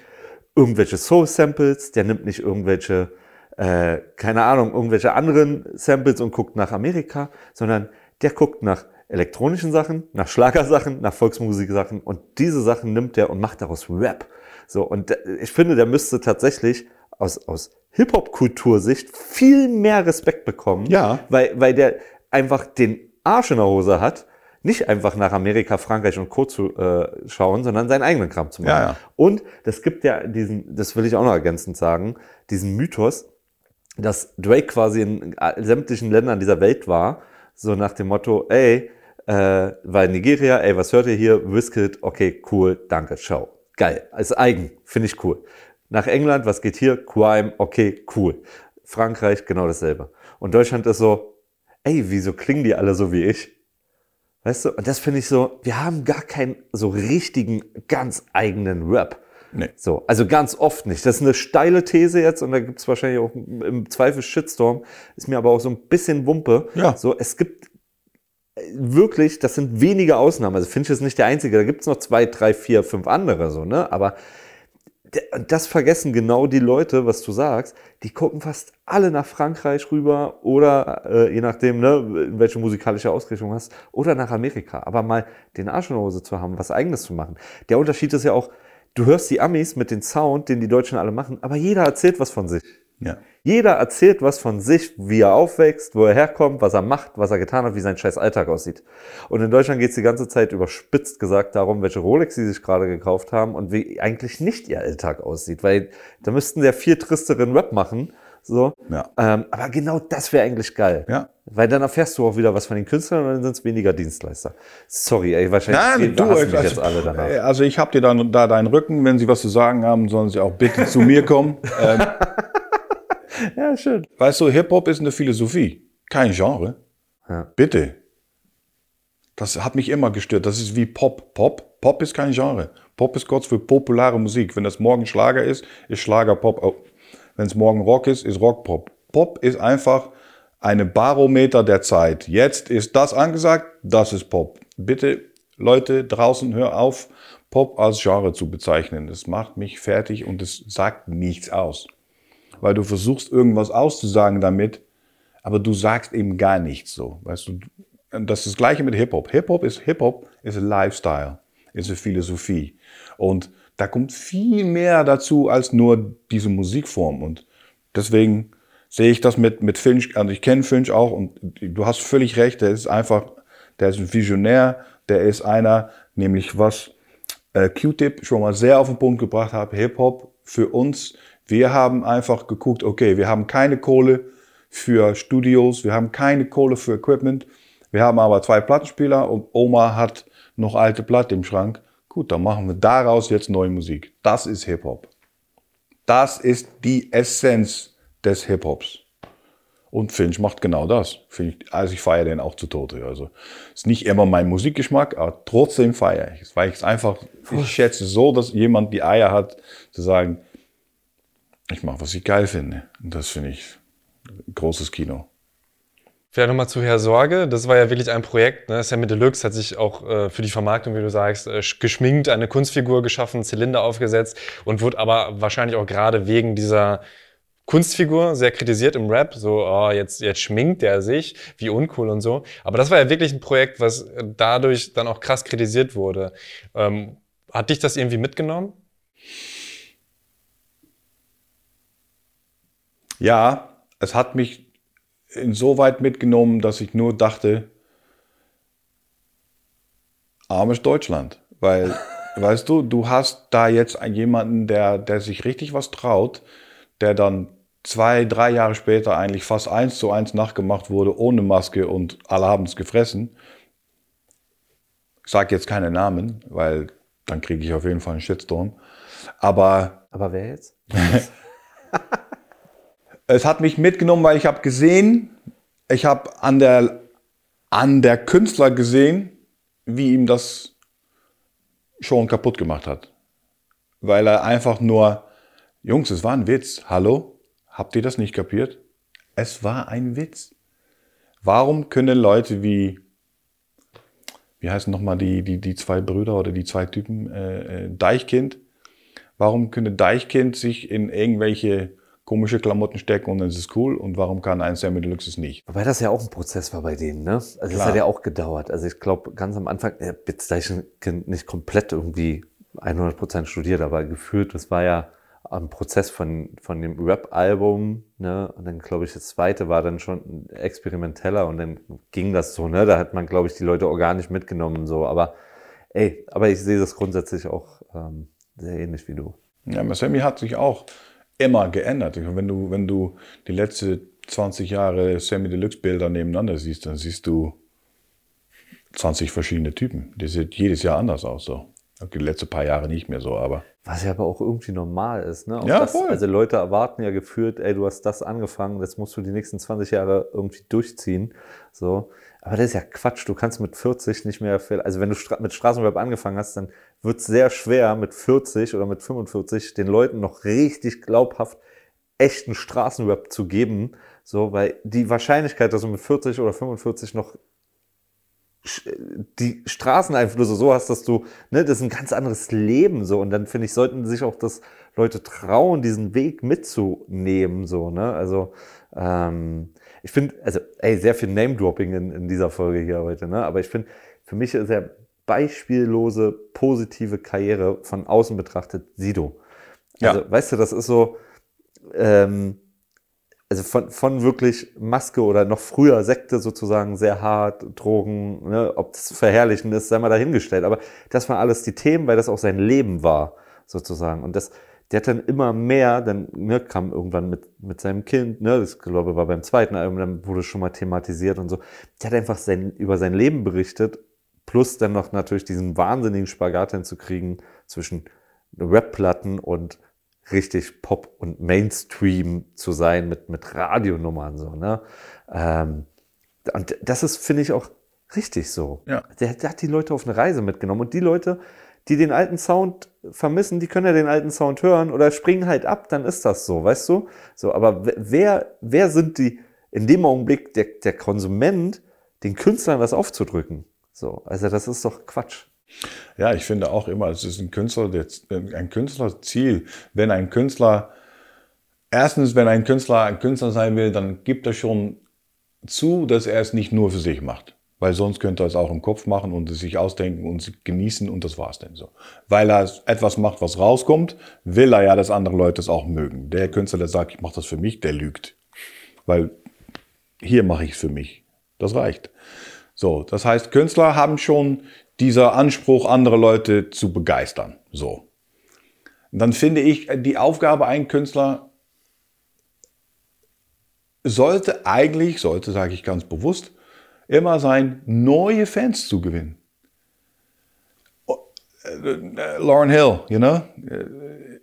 S2: irgendwelche Soul-Samples, der nimmt nicht irgendwelche, äh, keine Ahnung, irgendwelche anderen Samples und guckt nach Amerika, sondern der guckt nach elektronischen Sachen, nach Schlagersachen, nach Volksmusiksachen und diese Sachen nimmt er und macht daraus Rap. So, und da- ich finde, der müsste tatsächlich aus, aus Hip-Hop-Kultursicht viel mehr Respekt bekommen,
S3: Ja.
S2: weil, weil der einfach den Arsch in der Hose hat, nicht einfach nach Amerika, Frankreich und Co. zu äh, schauen, sondern seinen eigenen Kram zu machen.
S3: Ja, ja.
S2: Und das gibt ja diesen, das will ich auch noch ergänzend sagen, diesen Mythos, dass Drake quasi in sämtlichen Ländern dieser Welt war, so nach dem Motto, ey, äh, in Nigeria, ey, was hört ihr hier? Wizkid, okay, cool, danke, ciao. Geil, ist eigen, finde ich cool. Nach England, was geht hier? Crime, okay, cool. Frankreich, genau dasselbe. Und Deutschland ist so, ey, wieso klingen die alle so wie ich? Weißt du, und das finde ich so, wir haben gar keinen so richtigen, ganz eigenen Rap.
S3: Nee.
S2: So, also ganz oft nicht. Das ist eine steile These jetzt und da gibt es wahrscheinlich auch im Zweifel Shitstorm. Ist mir aber auch so ein bisschen Wumpe.
S3: Ja.
S2: So, es gibt äh, wirklich, das sind wenige Ausnahmen. Also Finch ist nicht der Einzige. Da gibt es noch zwei, drei, vier, fünf andere so, ne? Aber das vergessen genau die Leute, was du sagst. Die gucken fast alle nach Frankreich rüber oder äh, je nachdem, ne, in welche musikalische Ausrichtung hast, oder nach Amerika. Aber mal den Arsch in der Hose zu haben, was eigenes zu machen. Der Unterschied ist ja auch, du hörst die Amis mit dem Sound, den die Deutschen alle machen, aber jeder erzählt was von sich.
S3: Ja.
S2: Jeder erzählt was von sich, wie er aufwächst, wo er herkommt, was er macht, was er getan hat, wie sein scheiß Alltag aussieht. Und in Deutschland geht es die ganze Zeit überspitzt gesagt darum, welche Rolex sie sich gerade gekauft haben und wie eigentlich nicht ihr Alltag aussieht. Weil da müssten sie ja viel tristeren Rap machen. So.
S3: Ja.
S2: Ähm, aber genau das wäre eigentlich geil.
S3: Ja.
S2: Weil dann erfährst du auch wieder was von den Künstlern und dann sind es weniger Dienstleister. Sorry, ey, wahrscheinlich
S3: Nein, du,
S2: hassen mich
S3: also,
S2: jetzt alle danach.
S3: also ich habe dir dann da deinen Rücken. Wenn Sie was zu sagen haben, sollen Sie auch bitte zu mir kommen. Ähm,
S2: Ja, schön.
S3: weißt du, Hip-Hop ist eine Philosophie, kein Genre.
S2: Ja.
S3: Bitte. Das hat mich immer gestört. Das ist wie Pop. Pop, Pop ist kein Genre. Pop ist kurz für populare Musik. Wenn das morgen Schlager ist, ist Schlager Pop. Oh. Wenn es morgen Rock ist, ist Rock Pop. Pop ist einfach eine Barometer der Zeit. Jetzt ist das angesagt, das ist Pop. Bitte, Leute draußen, hör auf, Pop als Genre zu bezeichnen. Das macht mich fertig und es sagt nichts aus. Weil du versuchst, irgendwas auszusagen damit, aber du sagst eben gar nichts so. Weißt du, das ist das Gleiche mit Hip-Hop. Hip-Hop ist Hip-Hop, ist ein Lifestyle, ist eine Philosophie. Und da kommt viel mehr dazu als nur diese Musikform. Und deswegen sehe ich das mit, mit Finch, also ich kenne Finch auch und du hast völlig recht, der ist einfach, der ist ein Visionär, der ist einer, nämlich was äh, Q-Tip schon mal sehr auf den Punkt gebracht hat, Hip-Hop für uns, wir haben einfach geguckt, okay, wir haben keine Kohle für Studios, wir haben keine Kohle für Equipment, wir haben aber zwei Plattenspieler und Oma hat noch alte Platte im Schrank. Gut, dann machen wir daraus jetzt neue Musik. Das ist Hip-Hop. Das ist die Essenz des Hip-Hops. Und Finch macht genau das. Find ich, also ich feiere den auch zu Tode. Also ist nicht immer mein Musikgeschmack, aber trotzdem feiere ich es, weil ich es einfach, ich schätze so, dass jemand die Eier hat, zu sagen, ich mache, was ich geil finde. Und das finde ich großes Kino.
S1: Vielleicht nochmal zu Herr Sorge. Das war ja wirklich ein Projekt. Ne? Sammy Deluxe hat sich auch äh, für die Vermarktung, wie du sagst, äh, geschminkt, eine Kunstfigur geschaffen, Zylinder aufgesetzt und wurde aber wahrscheinlich auch gerade wegen dieser Kunstfigur sehr kritisiert im Rap. So, oh, jetzt, jetzt schminkt der sich, wie uncool und so. Aber das war ja wirklich ein Projekt, was äh, dadurch dann auch krass kritisiert wurde. Ähm, hat dich das irgendwie mitgenommen?
S3: Ja, es hat mich insoweit mitgenommen, dass ich nur dachte, armes Deutschland. Weil, weißt du, du hast da jetzt jemanden, der, der sich richtig was traut, der dann zwei, drei Jahre später eigentlich fast eins zu eins nachgemacht wurde, ohne Maske und alle haben es gefressen. Ich sage jetzt keine Namen, weil dann kriege ich auf jeden Fall einen Shitstorm. Aber
S2: Aber wer jetzt?
S3: es hat mich mitgenommen, weil ich habe gesehen, ich habe an der, an der Künstler gesehen, wie ihm das schon kaputt gemacht hat. Weil er einfach nur, Jungs, es war ein Witz. Hallo? Habt ihr das nicht kapiert? Es war ein Witz. Warum können Leute wie, wie heißen nochmal die, die, die zwei Brüder oder die zwei Typen, äh, äh, Deichkind, warum können Deichkind sich in irgendwelche komische Klamotten stecken und dann ist es cool und warum kann ein Sammy Deluxe es nicht?
S2: Wobei das ja auch ein Prozess war bei denen, ne? Also das
S3: Klar.
S2: hat ja auch gedauert. Also ich glaube, ganz am Anfang, er hat jetzt Deichkind nicht komplett irgendwie 100% studiert, aber gefühlt, das war ja ein Prozess von, von dem Rap-Album, ne? Und dann, glaube ich, das zweite war dann schon experimenteller und dann ging das so, ne? Da hat man, glaube ich, die Leute organisch mitgenommen, so. Aber, ey, aber ich sehe das grundsätzlich auch ähm, sehr ähnlich wie du.
S3: Ja, aber Sammy hat sich auch immer geändert. Wenn du, wenn du die letzten 20 Jahre Sammy Deluxe Bilder nebeneinander siehst, dann siehst du 20 verschiedene Typen. Die sieht jedes Jahr anders aus, so. Okay, die letzten paar Jahre nicht mehr so, aber
S2: Was ja aber auch irgendwie normal ist, ne? Auch
S3: Ja,
S2: das,
S3: voll.
S2: Also Leute erwarten ja gefühlt, ey, du hast das angefangen, das musst du die nächsten 20 Jahre irgendwie durchziehen. So. Aber das ist ja Quatsch. Du kannst mit 40 nicht mehr, viel- also wenn du mit Straßenrap angefangen hast, dann wird es sehr schwer, mit 40 oder mit 45 den Leuten noch richtig glaubhaft echten Straßenrap zu geben. So, weil die Wahrscheinlichkeit, dass du mit 40 oder 45 noch die Straßeneinflüsse so hast, dass du, ne, das ist ein ganz anderes Leben so. Und dann finde ich, sollten sich auch das Leute trauen, diesen Weg mitzunehmen, so, ne? Also, ähm, ich finde, also, ey, sehr viel Name-Dropping in, in dieser Folge hier heute, ne? Aber ich finde, für mich ist er beispiellose, positive Karriere von außen betrachtet Sido. Also,
S3: Ja.
S2: weißt du, das ist so, ähm, also von, von wirklich Maske oder noch früher Sekte sozusagen sehr hart, Drogen, ne, ob das verherrlichen ist, sei mal dahingestellt. Aber das waren alles die Themen, weil das auch sein Leben war, sozusagen. Und das, der hat dann immer mehr, dann ne, kam irgendwann mit, mit seinem Kind, ne, das glaube ich war beim zweiten Album, dann wurde schon mal thematisiert und so. Der hat einfach sein, über sein Leben berichtet, plus dann noch natürlich diesen wahnsinnigen Spagat hinzukriegen zwischen Rap-Platten und richtig Pop und Mainstream zu sein mit, mit Radionummern so, ne? Ähm, und das ist, finde ich, auch richtig so.
S3: Ja.
S2: Der, der hat die Leute auf eine Reise mitgenommen und die Leute, die den alten Sound vermissen, die können ja den alten Sound hören oder springen halt ab, dann ist das so, weißt du? So, aber wer- wer, wer sind die in dem Augenblick der, der Konsument, den Künstlern was aufzudrücken? So, also das ist doch Quatsch.
S3: Ja, ich finde auch immer, es ist ein Künstler, ein Künstlerziel. Wenn ein Künstler, erstens, wenn ein Künstler ein Künstler sein will, dann gibt er schon zu, dass er es nicht nur für sich macht. Weil sonst könnte er es auch im Kopf machen und es sich ausdenken und genießen und das war's dann so. Weil er etwas macht, was rauskommt, will er ja, dass andere Leute es auch mögen. Der Künstler, der sagt, ich mache das für mich, der lügt. Weil hier mache ich es für mich. Das reicht. So, das heißt, Künstler haben schon dieser Anspruch, andere Leute zu begeistern. So. Dann finde ich, die Aufgabe ein Künstler sollte eigentlich, sollte, sage ich ganz bewusst, immer sein, neue Fans zu gewinnen. Oh, äh, Lauren Hill, you know, äh,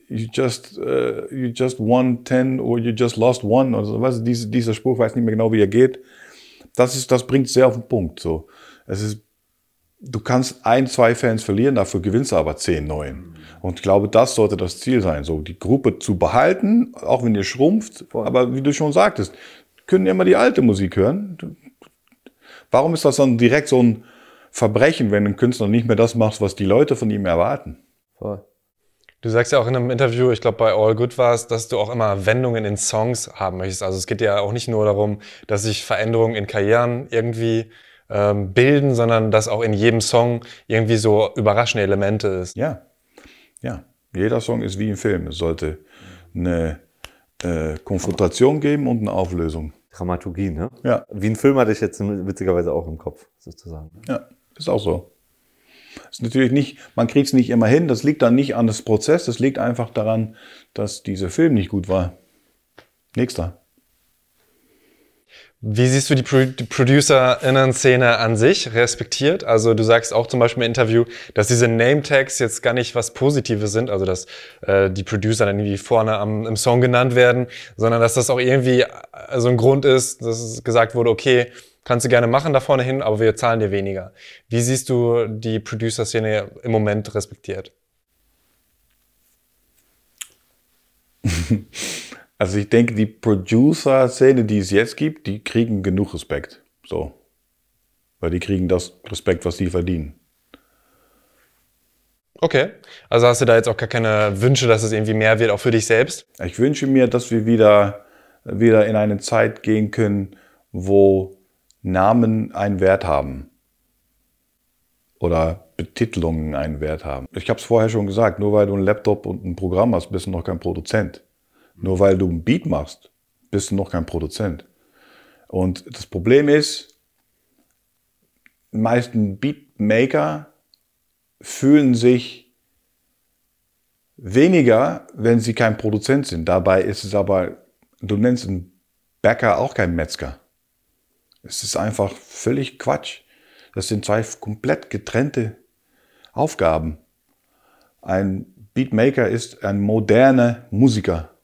S3: you just, uh, you just won 10 or you just lost one. Oder so. Weißt dieser Spruch, weiß nicht mehr genau, wie er geht. Das, ist, das bringt sehr auf den Punkt. So. Es ist, du kannst ein, zwei Fans verlieren, dafür gewinnst du aber zehn neuen. Und ich glaube, das sollte das Ziel sein, so die Gruppe zu behalten, auch wenn ihr schrumpft. Aber wie du schon sagtest, können immer die alte Musik hören. Warum ist das dann direkt so ein Verbrechen, wenn ein Künstler nicht mehr das macht, was die Leute von ihm erwarten?
S2: Voll.
S1: Du sagst ja auch in einem Interview, ich glaube bei All Good war es, dass du auch immer Wendungen in Songs haben möchtest. Also es geht ja auch nicht nur darum, dass sich Veränderungen in Karrieren irgendwie ähm, bilden, sondern dass auch in jedem Song irgendwie so überraschende Elemente ist.
S3: Ja, ja. Jeder Song ist wie ein Film. Es sollte eine äh, Konfrontation geben und eine Auflösung.
S2: Dramaturgie, ne?
S3: Ja.
S2: Wie ein Film hatte ich jetzt witzigerweise auch im Kopf, sozusagen.
S3: Ja, ist auch so. Ist natürlich nicht, man kriegt es nicht immer hin. Das liegt dann nicht an das Prozess. Das liegt einfach daran, dass dieser Film nicht gut war. Nächster.
S1: Wie siehst du die, Pro die ProducerInnen-Szene an sich respektiert? Also du sagst auch zum Beispiel im Interview, dass diese Name-Tags jetzt gar nicht was Positives sind, also dass äh, die Producer dann irgendwie vorne am, im Song genannt werden, sondern dass das auch irgendwie äh, so ein Grund ist, dass gesagt wurde, okay, kannst du gerne machen da vorne hin, aber wir zahlen dir weniger. Wie siehst du die Producer-Szene im Moment respektiert?
S3: Also ich denke, die Producer-Szene, die es jetzt gibt, die kriegen genug Respekt. So. Weil die kriegen das Respekt, was sie verdienen.
S1: Okay. Also hast du da jetzt auch gar keine Wünsche, dass es irgendwie mehr wird, auch für dich selbst?
S3: Ich wünsche mir, dass wir wieder, wieder in eine Zeit gehen können, wo Namen einen Wert haben. Oder Betitelungen einen Wert haben. Ich habe es vorher schon gesagt, nur weil du einen Laptop und ein Programm hast, bist du noch kein Produzent. Nur weil du ein Beat machst, bist du noch kein Produzent. Und das Problem ist, die meisten Beatmaker fühlen sich weniger, wenn sie kein Produzent sind. Dabei ist es aber, du nennst einen Bäcker auch kein Metzger. Es ist einfach völlig Quatsch. Das sind zwei komplett getrennte Aufgaben. Ein Beatmaker ist ein moderner Musiker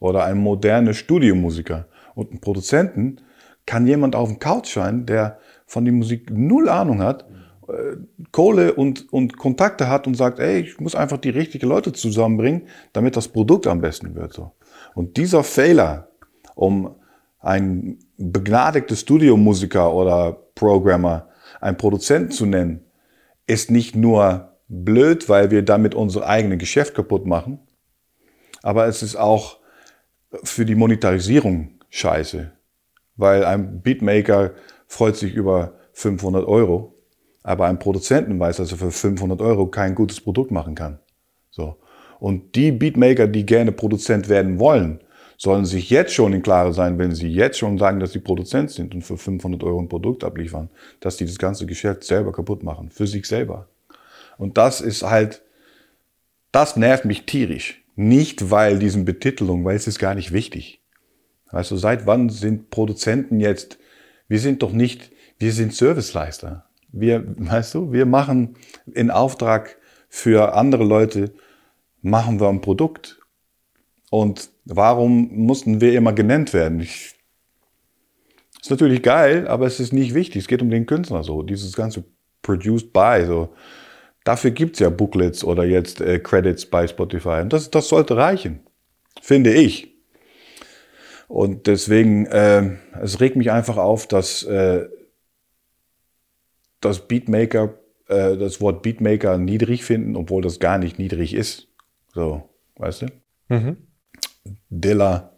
S3: oder ein moderner Studiomusiker. Und ein Produzenten kann jemand auf dem Couch sein, der von der Musik null Ahnung hat, äh, Kohle und, und Kontakte hat und sagt, ey, ich muss einfach die richtigen Leute zusammenbringen, damit das Produkt am besten wird. So. Und dieser Fehler, um ein begnadigter Studiomusiker oder Programmer einen Produzenten zu nennen, ist nicht nur blöd, weil wir damit unser eigenes Geschäft kaputt machen, aber es ist auch für die Monetarisierung scheiße. Weil ein Beatmaker freut sich über 500 Euro, aber ein Produzenten weiß, dass er für 500 Euro kein gutes Produkt machen kann. So. Und die Beatmaker, die gerne Produzent werden wollen, sollen sich jetzt schon in Klare sein, wenn sie jetzt schon sagen, dass sie Produzent sind und für 500 Euro ein Produkt abliefern, dass die das ganze Geschäft selber kaputt machen, für sich selber. Und das ist halt, das nervt mich tierisch. Nicht weil diesen Betitelung, weil es ist gar nicht wichtig. Du, seit wann sind Produzenten jetzt, wir sind doch nicht, wir sind Serviceleister. Wir, weißt du, wir machen in Auftrag für andere Leute, machen wir ein Produkt. Und warum mussten wir immer genannt werden? Ich, ist natürlich geil, aber es ist nicht wichtig. Es geht um den Künstler so. Dieses ganze produced by, so. Dafür gibt es ja Booklets oder jetzt äh, Credits bei Spotify. Und das, das sollte reichen, finde ich. Und deswegen, äh, es regt mich einfach auf, dass äh, das Beatmaker, äh, das Wort Beatmaker niedrig finden, obwohl das gar nicht niedrig ist. So, weißt du? Mhm. Dilla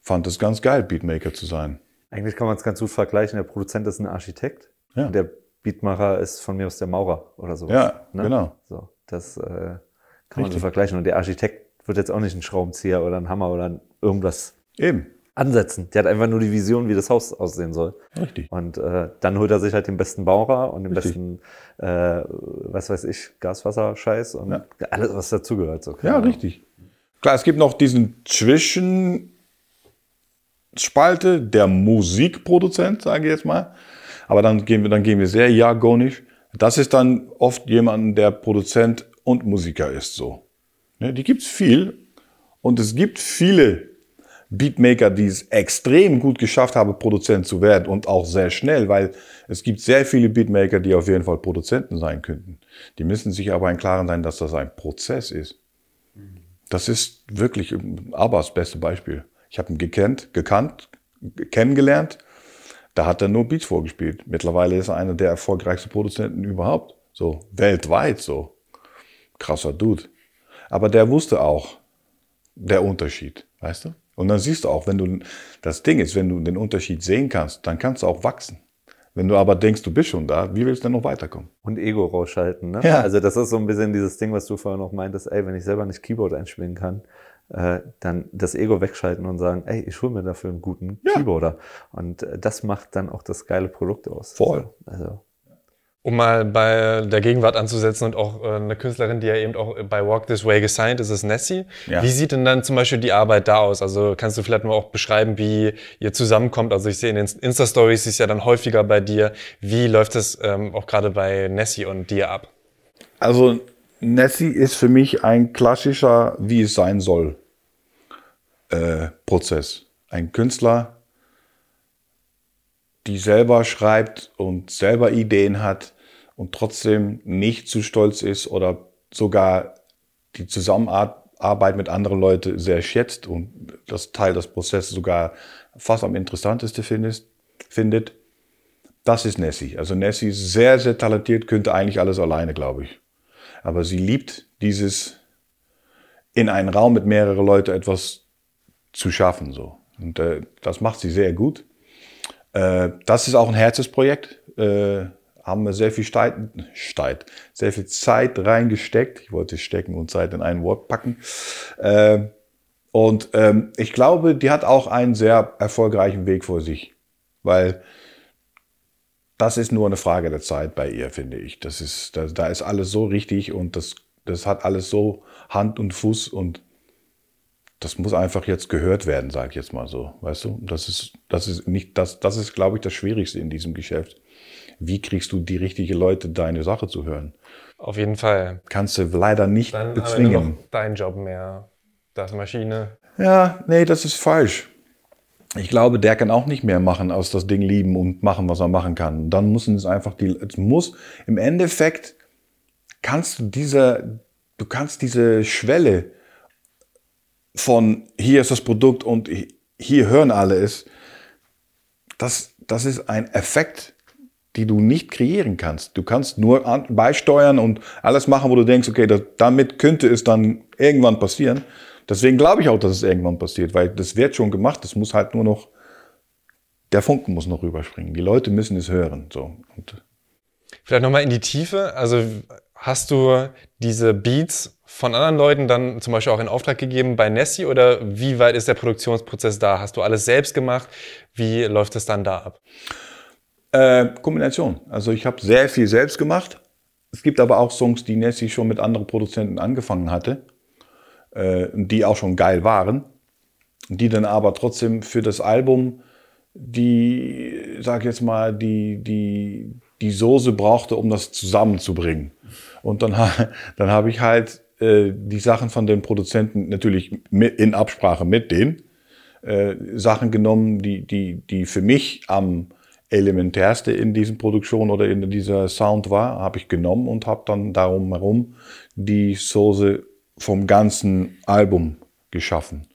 S3: fand es ganz geil, Beatmaker zu sein.
S2: Eigentlich kann man es ganz gut vergleichen. Der Produzent ist ein Architekt. Ja. Der Beatmacher ist von mir aus der Maurer oder so.
S3: Ja, ne? genau.
S2: So, das äh, kann Richtig. man so vergleichen. Und der Architekt wird jetzt auch nicht einen Schraubenzieher oder einen Hammer oder irgendwas
S3: Eben.
S2: ansetzen. Der hat einfach nur die Vision, wie das Haus aussehen soll.
S3: Richtig.
S2: Und äh, dann holt er sich halt den besten Maurer und den Richtig. besten, äh, was weiß ich, Gaswasser-Scheiß und ja. alles, was dazugehört. So,
S3: ja, richtig. Klar, es gibt noch diesen Zwischenspalte, der Musikproduzent, sage ich jetzt mal aber dann gehen wir, dann gehen wir sehr jargonisch. Das ist dann oft jemand, der Produzent und Musiker ist so. Ne, die gibt's viel und es gibt viele Beatmaker, die es extrem gut geschafft haben, Produzent zu werden und auch sehr schnell, weil es gibt sehr viele Beatmaker, die auf jeden Fall Produzenten sein könnten. Die müssen sich aber im Klaren sein, dass das ein Prozess ist. Das ist wirklich aber das beste Beispiel. Ich habe ihn gekannt, gekannt, kennengelernt da hat er nur Beats vorgespielt. Mittlerweile ist er einer der erfolgreichsten Produzenten überhaupt. So, weltweit so. Krasser Dude. Aber der wusste auch der Unterschied, weißt du? Und dann siehst du auch, wenn du, das Ding ist, wenn du den Unterschied sehen kannst, dann kannst du auch wachsen. Wenn du aber denkst, du bist schon da, wie willst du denn noch weiterkommen?
S2: Und Ego rausschalten, ne?
S3: Ja.
S2: Also das ist so ein bisschen dieses Ding, was du vorher noch meintest, ey, wenn ich selber nicht Keyboard einspielen kann, äh, dann das Ego wegschalten und sagen, ey, ich hole mir dafür einen guten ja. Keyboarder. Und äh, das macht dann auch das geile Produkt aus.
S3: Voll.
S2: Also
S1: Um mal bei der Gegenwart anzusetzen und auch äh, eine Künstlerin, die ja eben auch bei Walk This Way gesigned ist, ist Nessie.
S3: Ja.
S1: Wie sieht denn dann zum Beispiel die Arbeit da aus? Also kannst du vielleicht mal auch beschreiben, wie ihr zusammenkommt? Also ich sehe in den Insta-Stories, ist ja dann häufiger bei dir. Wie läuft es ähm, auch gerade bei Nessie und dir ab?
S3: Also Nessie ist für mich ein klassischer, wie es sein soll, äh, Prozess. Ein Künstler, die selber schreibt und selber Ideen hat und trotzdem nicht zu stolz ist oder sogar die Zusammenarbeit mit anderen Leuten sehr schätzt und das Teil des Prozesses sogar fast am interessantesten findet. Das ist Nessie. Also Nessie ist sehr, sehr talentiert, könnte eigentlich alles alleine, glaube ich. Aber sie liebt dieses in einen Raum mit mehreren Leuten etwas zu schaffen. So. Und äh, das macht sie sehr gut. Äh, das ist auch ein Herzensprojekt. Äh, haben wir sehr viel Zeit, Zeit, sehr viel Zeit reingesteckt. Ich wollte stecken und Zeit in ein Wort packen. Äh, und ähm, ich glaube, die hat auch einen sehr erfolgreichen Weg vor sich, weil das ist nur eine Frage der Zeit bei ihr, finde ich. Das ist, da, da ist alles so richtig und das, das hat alles so Hand und Fuß und das muss einfach jetzt gehört werden, sag ich jetzt mal so. Weißt du? Das ist, das ist nicht, das, das ist, glaube ich, das Schwierigste in diesem Geschäft. Wie kriegst du die richtigen Leute, deine Sache zu hören?
S1: Auf jeden Fall.
S3: Kannst du leider nicht
S1: Dann
S3: bezwingen.
S1: dein Job mehr. Das Maschine.
S3: Ja, nee, das ist falsch. Ich glaube, der kann auch nicht mehr machen, als das Ding lieben und machen, was er machen kann. Dann müssen es einfach die, es muss, im Endeffekt kannst du diese, du kannst diese Schwelle von hier ist das Produkt und hier hören alle es, das, das ist ein Effekt, die du nicht kreieren kannst. Du kannst nur an, beisteuern und alles machen, wo du denkst, okay, das, damit könnte es dann irgendwann passieren. Deswegen glaube ich auch, dass es irgendwann passiert, weil das wird schon gemacht. Es muss halt nur noch, der Funken muss noch rüberspringen. Die Leute müssen es hören. So. Und
S1: Vielleicht nochmal in die Tiefe. Also hast du diese Beats von anderen Leuten dann zum Beispiel auch in Auftrag gegeben bei Nessie oder wie weit ist der Produktionsprozess da? Hast du alles selbst gemacht? Wie läuft es dann da ab?
S3: Äh, Kombination. Also ich habe sehr viel selbst gemacht. Es gibt aber auch Songs, die Nessie schon mit anderen Produzenten angefangen hatte, die auch schon geil waren, die dann aber trotzdem für das Album die, sag jetzt mal, die, die, die Soße brauchte, um das zusammenzubringen. Und dann, dann habe ich halt äh, die Sachen von den Produzenten natürlich mit, in Absprache mit denen äh, Sachen genommen, die, die, die für mich am elementärste in diesen Produktion oder in dieser Sound war, habe ich genommen und habe dann darum herum die Soße vom ganzen Album geschaffen.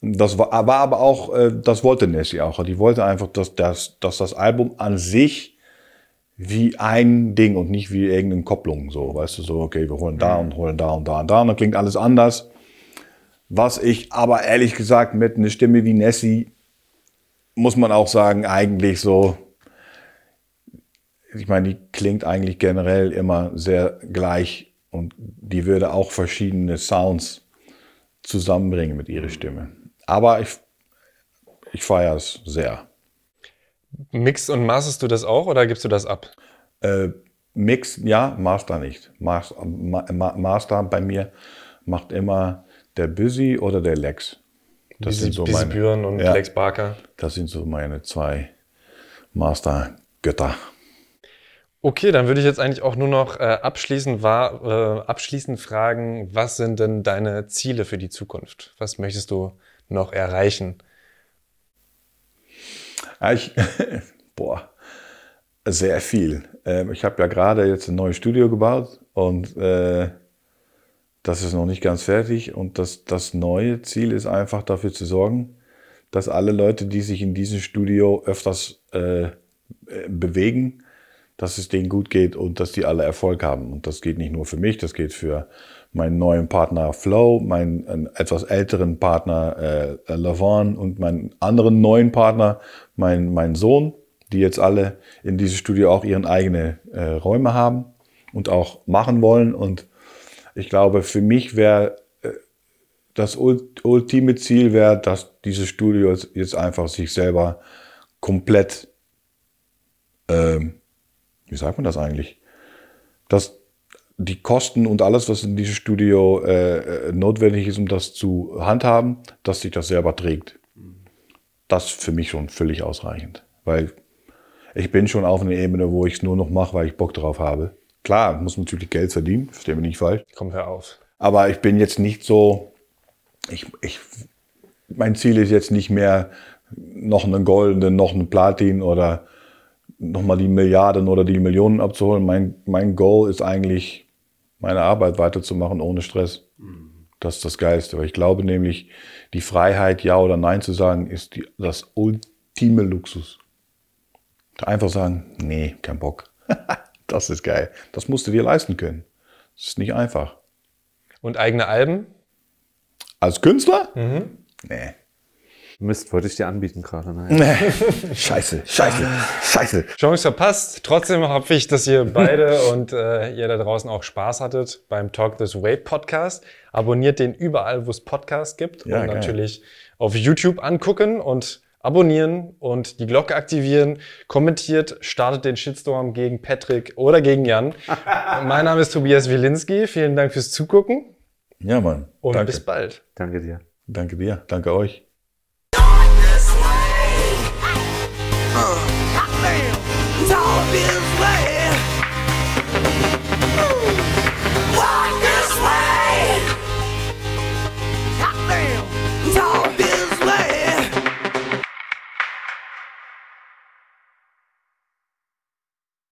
S3: Das war, war aber auch, äh, das wollte Nessie auch. Die wollte einfach, dass, dass, dass das Album an sich wie ein Ding und nicht wie irgendeine Kopplung. So, weißt du, so, okay, wir holen da und holen da und da und da und dann klingt alles anders. Was ich aber ehrlich gesagt mit einer Stimme wie Nessie, muss man auch sagen, eigentlich so, ich meine, die klingt eigentlich generell immer sehr gleich und die würde auch verschiedene Sounds zusammenbringen mit ihrer Stimme. Aber ich, ich feiere es sehr.
S1: Mixst und masterst du das auch oder gibst du das ab?
S3: Äh, Mix, ja, Master nicht. Master, Ma, Master bei mir macht immer der Busy oder der Lex.
S1: Das Busy, sind so Busy meine, Büren und ja, Lex Barker.
S3: Das sind so meine zwei Master-Götter.
S1: Okay, dann würde ich jetzt eigentlich auch nur noch äh, abschließend, war, äh, abschließend fragen, was sind denn deine Ziele für die Zukunft? Was möchtest du noch erreichen?
S3: Ja, ich, boah, sehr viel. Ähm, ich habe ja gerade jetzt ein neues Studio gebaut und äh, das ist noch nicht ganz fertig. Und das, das neue Ziel ist einfach dafür zu sorgen, dass alle Leute, die sich in diesem Studio öfters äh, bewegen, dass es denen gut geht und dass die alle Erfolg haben. Und das geht nicht nur für mich, das geht für meinen neuen Partner Flow, meinen etwas älteren Partner äh, Lavon und meinen anderen neuen Partner, mein, mein Sohn, die jetzt alle in diesem Studio auch ihren eigenen äh, Räume haben und auch machen wollen. Und ich glaube, für mich wäre äh, das ultime Ziel wäre, dass dieses Studio jetzt einfach sich selber komplett ähm, wie sagt man das eigentlich? Dass die Kosten und alles, was in diesem Studio äh, äh, notwendig ist, um das zu handhaben, dass sich das selber trägt. Das ist für mich schon völlig ausreichend. Weil ich bin schon auf einer Ebene, wo ich es nur noch mache, weil ich Bock drauf habe. Klar, muss man natürlich Geld verdienen, verstehe mich nicht falsch.
S1: Komm, hör auf.
S3: Aber ich bin jetzt nicht so, ich, ich, mein Ziel ist jetzt nicht mehr noch einen goldenen, noch einen Platin oder nochmal die Milliarden oder die Millionen abzuholen. Mein, mein Goal ist eigentlich, meine Arbeit weiterzumachen ohne Stress. Das ist das Geilste. Weil ich glaube nämlich, die Freiheit, Ja oder Nein zu sagen, ist die, das ultime Luxus. Einfach sagen, nee, kein Bock. das ist geil. Das musst du dir leisten können. Das ist nicht einfach.
S1: Und eigene Alben?
S3: Als Künstler? Mhm. Nee.
S2: Mist, wollte ich dir anbieten gerade. Nein.
S3: Nee. scheiße, scheiße, scheiße.
S1: Chance verpasst. Trotzdem hoffe ich, dass ihr beide und äh, ihr da draußen auch Spaß hattet beim Talk This Way Podcast. Abonniert den überall, wo es Podcasts gibt.
S3: Ja,
S1: und
S3: geil.
S1: natürlich auf YouTube angucken und abonnieren und die Glocke aktivieren. Kommentiert, startet den Shitstorm gegen Patrick oder gegen Jan. mein Name ist Tobias Wilinski. Vielen Dank fürs Zugucken
S3: Ja, Mann.
S1: und
S3: Danke.
S1: bis bald.
S2: Danke dir.
S3: Danke dir. Danke euch.